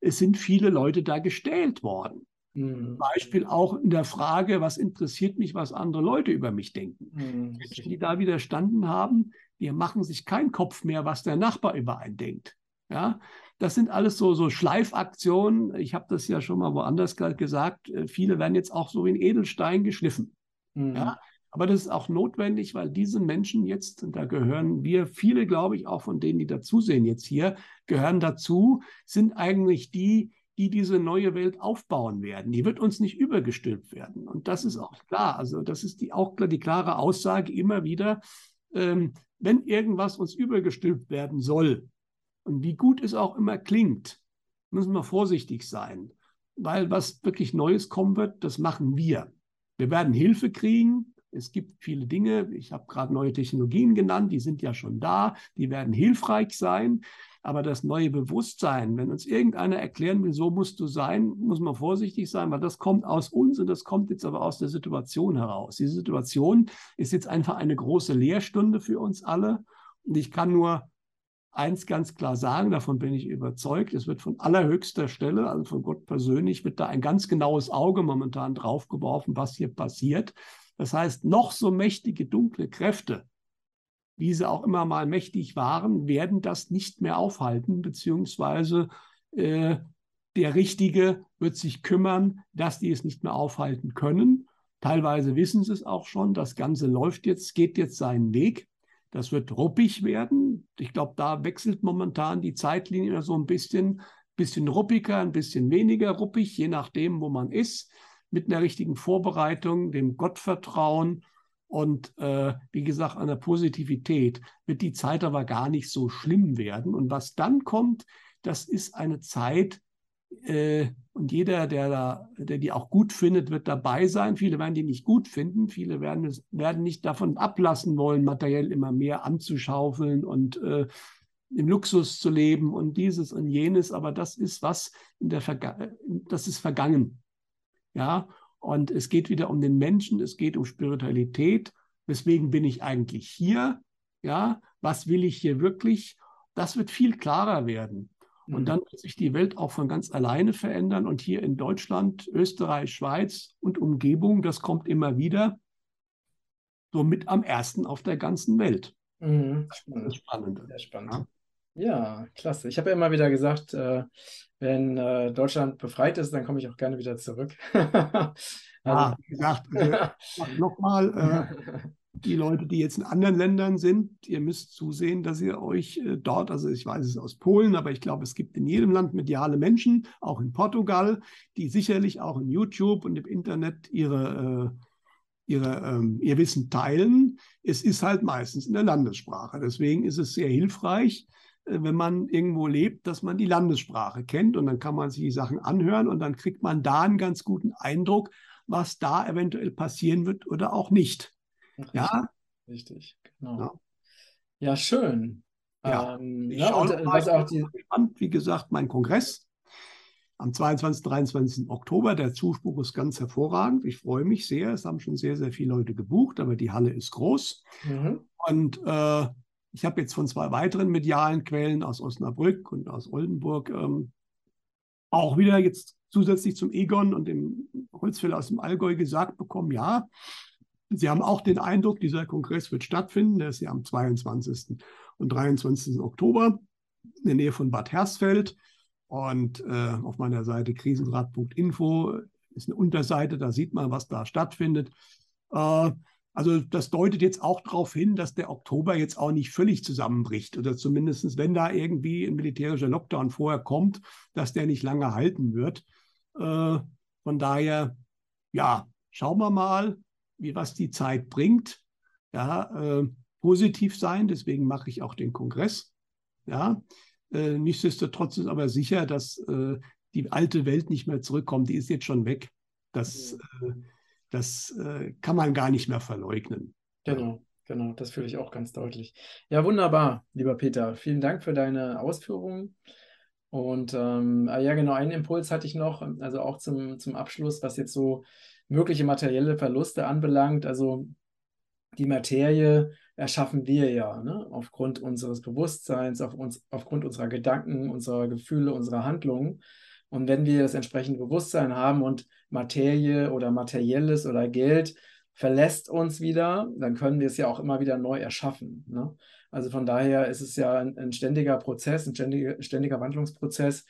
es sind viele Leute da gestählt worden. Mhm. Beispiel auch in der Frage, was interessiert mich, was andere Leute über mich denken. Mhm. Menschen, die da widerstanden haben, die machen sich keinen Kopf mehr, was der Nachbar über einen denkt. Ja, das sind alles so, so Schleifaktionen. Ich habe das ja schon mal woanders gesagt. Äh, viele werden jetzt auch so in Edelstein geschliffen. Mhm. Ja, aber das ist auch notwendig, weil diese Menschen jetzt, und da gehören wir, viele, glaube ich, auch von denen, die dazusehen jetzt hier, gehören dazu, sind eigentlich die, die diese neue Welt aufbauen werden. Die wird uns nicht übergestülpt werden. Und das ist auch klar. Also das ist die, auch die klare Aussage immer wieder, ähm, wenn irgendwas uns übergestülpt werden soll, und wie gut es auch immer klingt, müssen wir vorsichtig sein. Weil was wirklich Neues kommen wird, das machen wir. Wir werden Hilfe kriegen. Es gibt viele Dinge. Ich habe gerade neue Technologien genannt. Die sind ja schon da. Die werden hilfreich sein. Aber das neue Bewusstsein, wenn uns irgendeiner erklären will, so musst du sein, muss man vorsichtig sein, weil das kommt aus uns und das kommt jetzt aber aus der Situation heraus. Die Situation ist jetzt einfach eine große Lehrstunde für uns alle. Und ich kann nur eins ganz klar sagen, davon bin ich überzeugt, es wird von allerhöchster Stelle, also von Gott persönlich, wird da ein ganz genaues Auge momentan draufgeworfen, was hier passiert. Das heißt, noch so mächtige dunkle Kräfte wie sie auch immer mal mächtig waren, werden das nicht mehr aufhalten, beziehungsweise äh, der Richtige wird sich kümmern, dass die es nicht mehr aufhalten können. Teilweise wissen sie es auch schon. Das Ganze läuft jetzt, geht jetzt seinen Weg. Das wird ruppig werden. Ich glaube, da wechselt momentan die Zeitlinie so ein bisschen, bisschen ruppiger, ein bisschen weniger ruppig, je nachdem, wo man ist. Mit einer richtigen Vorbereitung, dem Gottvertrauen und äh, wie gesagt, der Positivität wird die Zeit aber gar nicht so schlimm werden. Und was dann kommt, das ist eine Zeit, äh, und jeder, der, da, der die auch gut findet, wird dabei sein. Viele werden die nicht gut finden. Viele werden, werden nicht davon ablassen wollen, materiell immer mehr anzuschaufeln und äh, im Luxus zu leben und dieses und jenes. Aber das ist was in der Verga das ist vergangen. Ja, und es geht wieder um den Menschen, es geht um Spiritualität. Weswegen bin ich eigentlich hier? Ja, was will ich hier wirklich? Das wird viel klarer werden. Und mhm. dann wird sich die Welt auch von ganz alleine verändern. Und hier in Deutschland, Österreich, Schweiz und Umgebung, das kommt immer wieder, somit am ersten auf der ganzen Welt. Mhm. Das ist spannend. Sehr spannend. Ja. Ja, klasse. Ich habe ja immer wieder gesagt, äh, wenn äh, Deutschland befreit ist, dann komme ich auch gerne wieder zurück. also, ja, wie gesagt, äh, nochmal, äh, die Leute, die jetzt in anderen Ländern sind, ihr müsst zusehen, dass ihr euch äh, dort, also ich weiß es aus Polen, aber ich glaube, es gibt in jedem Land mediale Menschen, auch in Portugal, die sicherlich auch in YouTube und im Internet ihre äh, ihre, ähm, ihr Wissen teilen. Es ist halt meistens in der Landessprache. Deswegen ist es sehr hilfreich, wenn man irgendwo lebt, dass man die Landessprache kennt und dann kann man sich die Sachen anhören und dann kriegt man da einen ganz guten Eindruck, was da eventuell passieren wird oder auch nicht. Richtig, ja, richtig, genau. Ja, ja schön. Ja, ähm, ja und, äh, was auch die... gespannt, wie gesagt, mein Kongress am 22. 23. Oktober. Der Zuspruch ist ganz hervorragend. Ich freue mich sehr. Es haben schon sehr, sehr viele Leute gebucht, aber die Halle ist groß. Mhm. Und äh, ich habe jetzt von zwei weiteren medialen Quellen aus Osnabrück und aus Oldenburg ähm, auch wieder jetzt zusätzlich zum Egon und dem Holzfäller aus dem Allgäu gesagt bekommen, ja, Sie haben auch den Eindruck, dieser Kongress wird stattfinden. Der ist ja am 22. und 23. Oktober in der Nähe von Bad Hersfeld. Und äh, auf meiner Seite krisenrat.info ist eine Unterseite, da sieht man, was da stattfindet. Äh, also das deutet jetzt auch darauf hin, dass der Oktober jetzt auch nicht völlig zusammenbricht oder zumindest, wenn da irgendwie ein militärischer Lockdown vorher kommt, dass der nicht lange halten wird. Äh, von daher, ja, schauen wir mal. wie was die Zeit bringt. Ja, äh, positiv sein, deswegen mache ich auch den Kongress. Ja, äh, nichtsdestotrotz ist aber sicher, dass äh, die alte Welt nicht mehr zurückkommt. Die ist jetzt schon weg. Das, äh, das äh, kann man gar nicht mehr verleugnen. Genau, genau, das fühle ich auch ganz deutlich. Ja, wunderbar, lieber Peter. Vielen Dank für deine Ausführungen. Und ähm, ah ja, genau, einen Impuls hatte ich noch, also auch zum, zum Abschluss, was jetzt so mögliche materielle Verluste anbelangt. Also die Materie erschaffen wir ja, ne? aufgrund unseres Bewusstseins, auf uns, aufgrund unserer Gedanken, unserer Gefühle, unserer Handlungen. Und wenn wir das entsprechende Bewusstsein haben und Materie oder Materielles oder Geld verlässt uns wieder, dann können wir es ja auch immer wieder neu erschaffen. Ne? Also von daher ist es ja ein, ein ständiger Prozess, ein ständiger, ständiger Wandlungsprozess.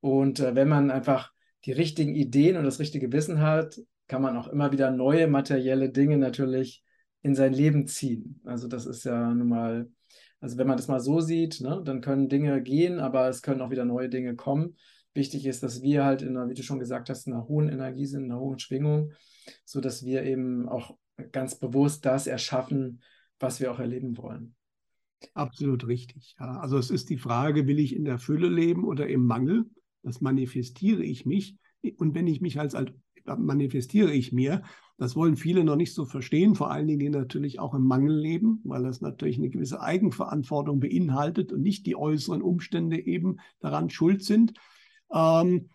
Und äh, wenn man einfach die richtigen Ideen und das richtige Wissen hat, kann man auch immer wieder neue materielle Dinge natürlich in sein Leben ziehen. Also das ist ja nun mal, also wenn man das mal so sieht, ne, dann können Dinge gehen, aber es können auch wieder neue Dinge kommen. Wichtig ist, dass wir halt in einer, wie du schon gesagt hast, in einer hohen Energie sind, in einer hohen Schwingung, sodass wir eben auch ganz bewusst das erschaffen, was wir auch erleben wollen. Absolut richtig. Ja. Also es ist die Frage, will ich in der Fülle leben oder im Mangel? Das manifestiere ich mich. Und wenn ich mich als, als manifestiere ich mir, das wollen viele noch nicht so verstehen, vor allen Dingen die natürlich auch im Mangel leben, weil das natürlich eine gewisse Eigenverantwortung beinhaltet und nicht die äußeren Umstände eben daran schuld sind. Ähm,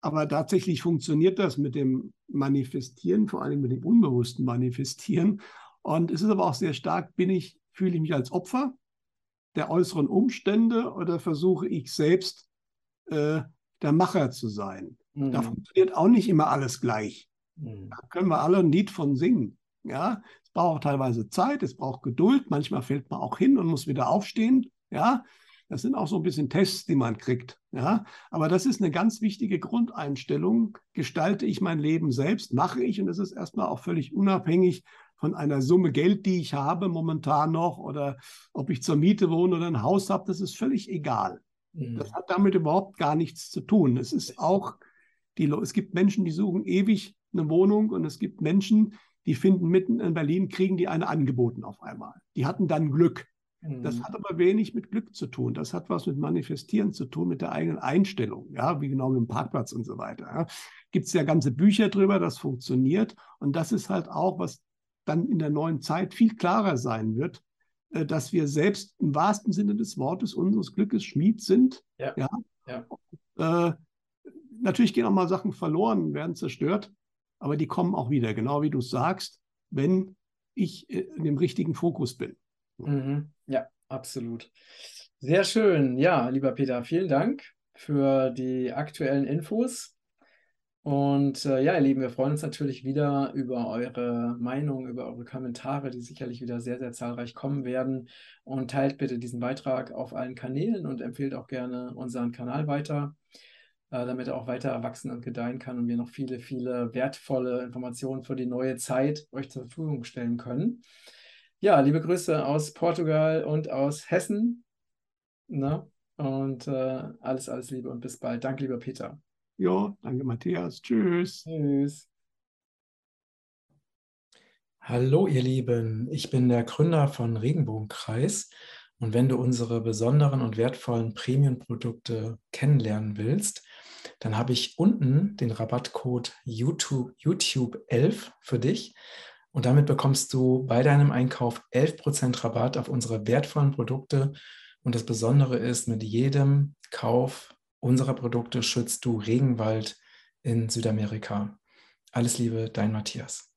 aber tatsächlich funktioniert das mit dem Manifestieren, vor allem mit dem unbewussten Manifestieren. Und es ist aber auch sehr stark, bin ich, fühle ich mich als Opfer der äußeren Umstände oder versuche ich selbst äh, der Macher zu sein? Mhm. Da funktioniert auch nicht immer alles gleich. Mhm. Da können wir alle ein Lied von singen. Ja, es braucht teilweise Zeit, es braucht Geduld. Manchmal fällt man auch hin und muss wieder aufstehen. Ja, das sind auch so ein bisschen Tests, die man kriegt. Ja, aber das ist eine ganz wichtige Grundeinstellung. Gestalte ich mein Leben selbst, mache ich, und das ist erstmal auch völlig unabhängig von einer Summe Geld, die ich habe momentan noch, oder ob ich zur Miete wohne oder ein Haus habe, das ist völlig egal. Mhm. Das hat damit überhaupt gar nichts zu tun. Es ist auch, die, es gibt Menschen, die suchen ewig eine Wohnung und es gibt Menschen, die finden mitten in Berlin, kriegen die eine angeboten auf einmal. Die hatten dann Glück. Das mhm. hat aber wenig mit Glück zu tun. Das hat was mit Manifestieren zu tun, mit der eigenen Einstellung, ja, wie genau mit dem Parkplatz und so weiter. Ja. Gibt es ja ganze Bücher drüber, das funktioniert. Und das ist halt auch, was dann in der neuen Zeit viel klarer sein wird, äh, dass wir selbst im wahrsten Sinne des Wortes unseres Glückes Schmied sind. Ja. ja. ja. Äh, natürlich gehen auch mal Sachen verloren, werden zerstört, aber die kommen auch wieder, genau wie du sagst, wenn ich äh, in dem richtigen Fokus bin. Mhm. Ja, absolut. Sehr schön. Ja, lieber Peter, vielen Dank für die aktuellen Infos. Und äh, ja, ihr Lieben, wir freuen uns natürlich wieder über eure Meinung, über eure Kommentare, die sicherlich wieder sehr, sehr zahlreich kommen werden. Und teilt bitte diesen Beitrag auf allen Kanälen und empfehlt auch gerne unseren Kanal weiter, äh, damit er auch weiter wachsen und gedeihen kann und wir noch viele, viele wertvolle Informationen für die neue Zeit euch zur Verfügung stellen können. Ja, liebe Grüße aus Portugal und aus Hessen. Na? Und äh, alles, alles Liebe und bis bald. Danke, lieber Peter. Ja, danke, Matthias. Tschüss. Tschüss. Hallo, ihr Lieben. Ich bin der Gründer von Regenbogenkreis. Und wenn du unsere besonderen und wertvollen Premium-Produkte kennenlernen willst, dann habe ich unten den Rabattcode YouTube, YouTube 11 für dich. Und damit bekommst du bei deinem Einkauf 11% Rabatt auf unsere wertvollen Produkte. Und das Besondere ist, mit jedem Kauf unserer Produkte schützt du Regenwald in Südamerika. Alles Liebe, dein Matthias.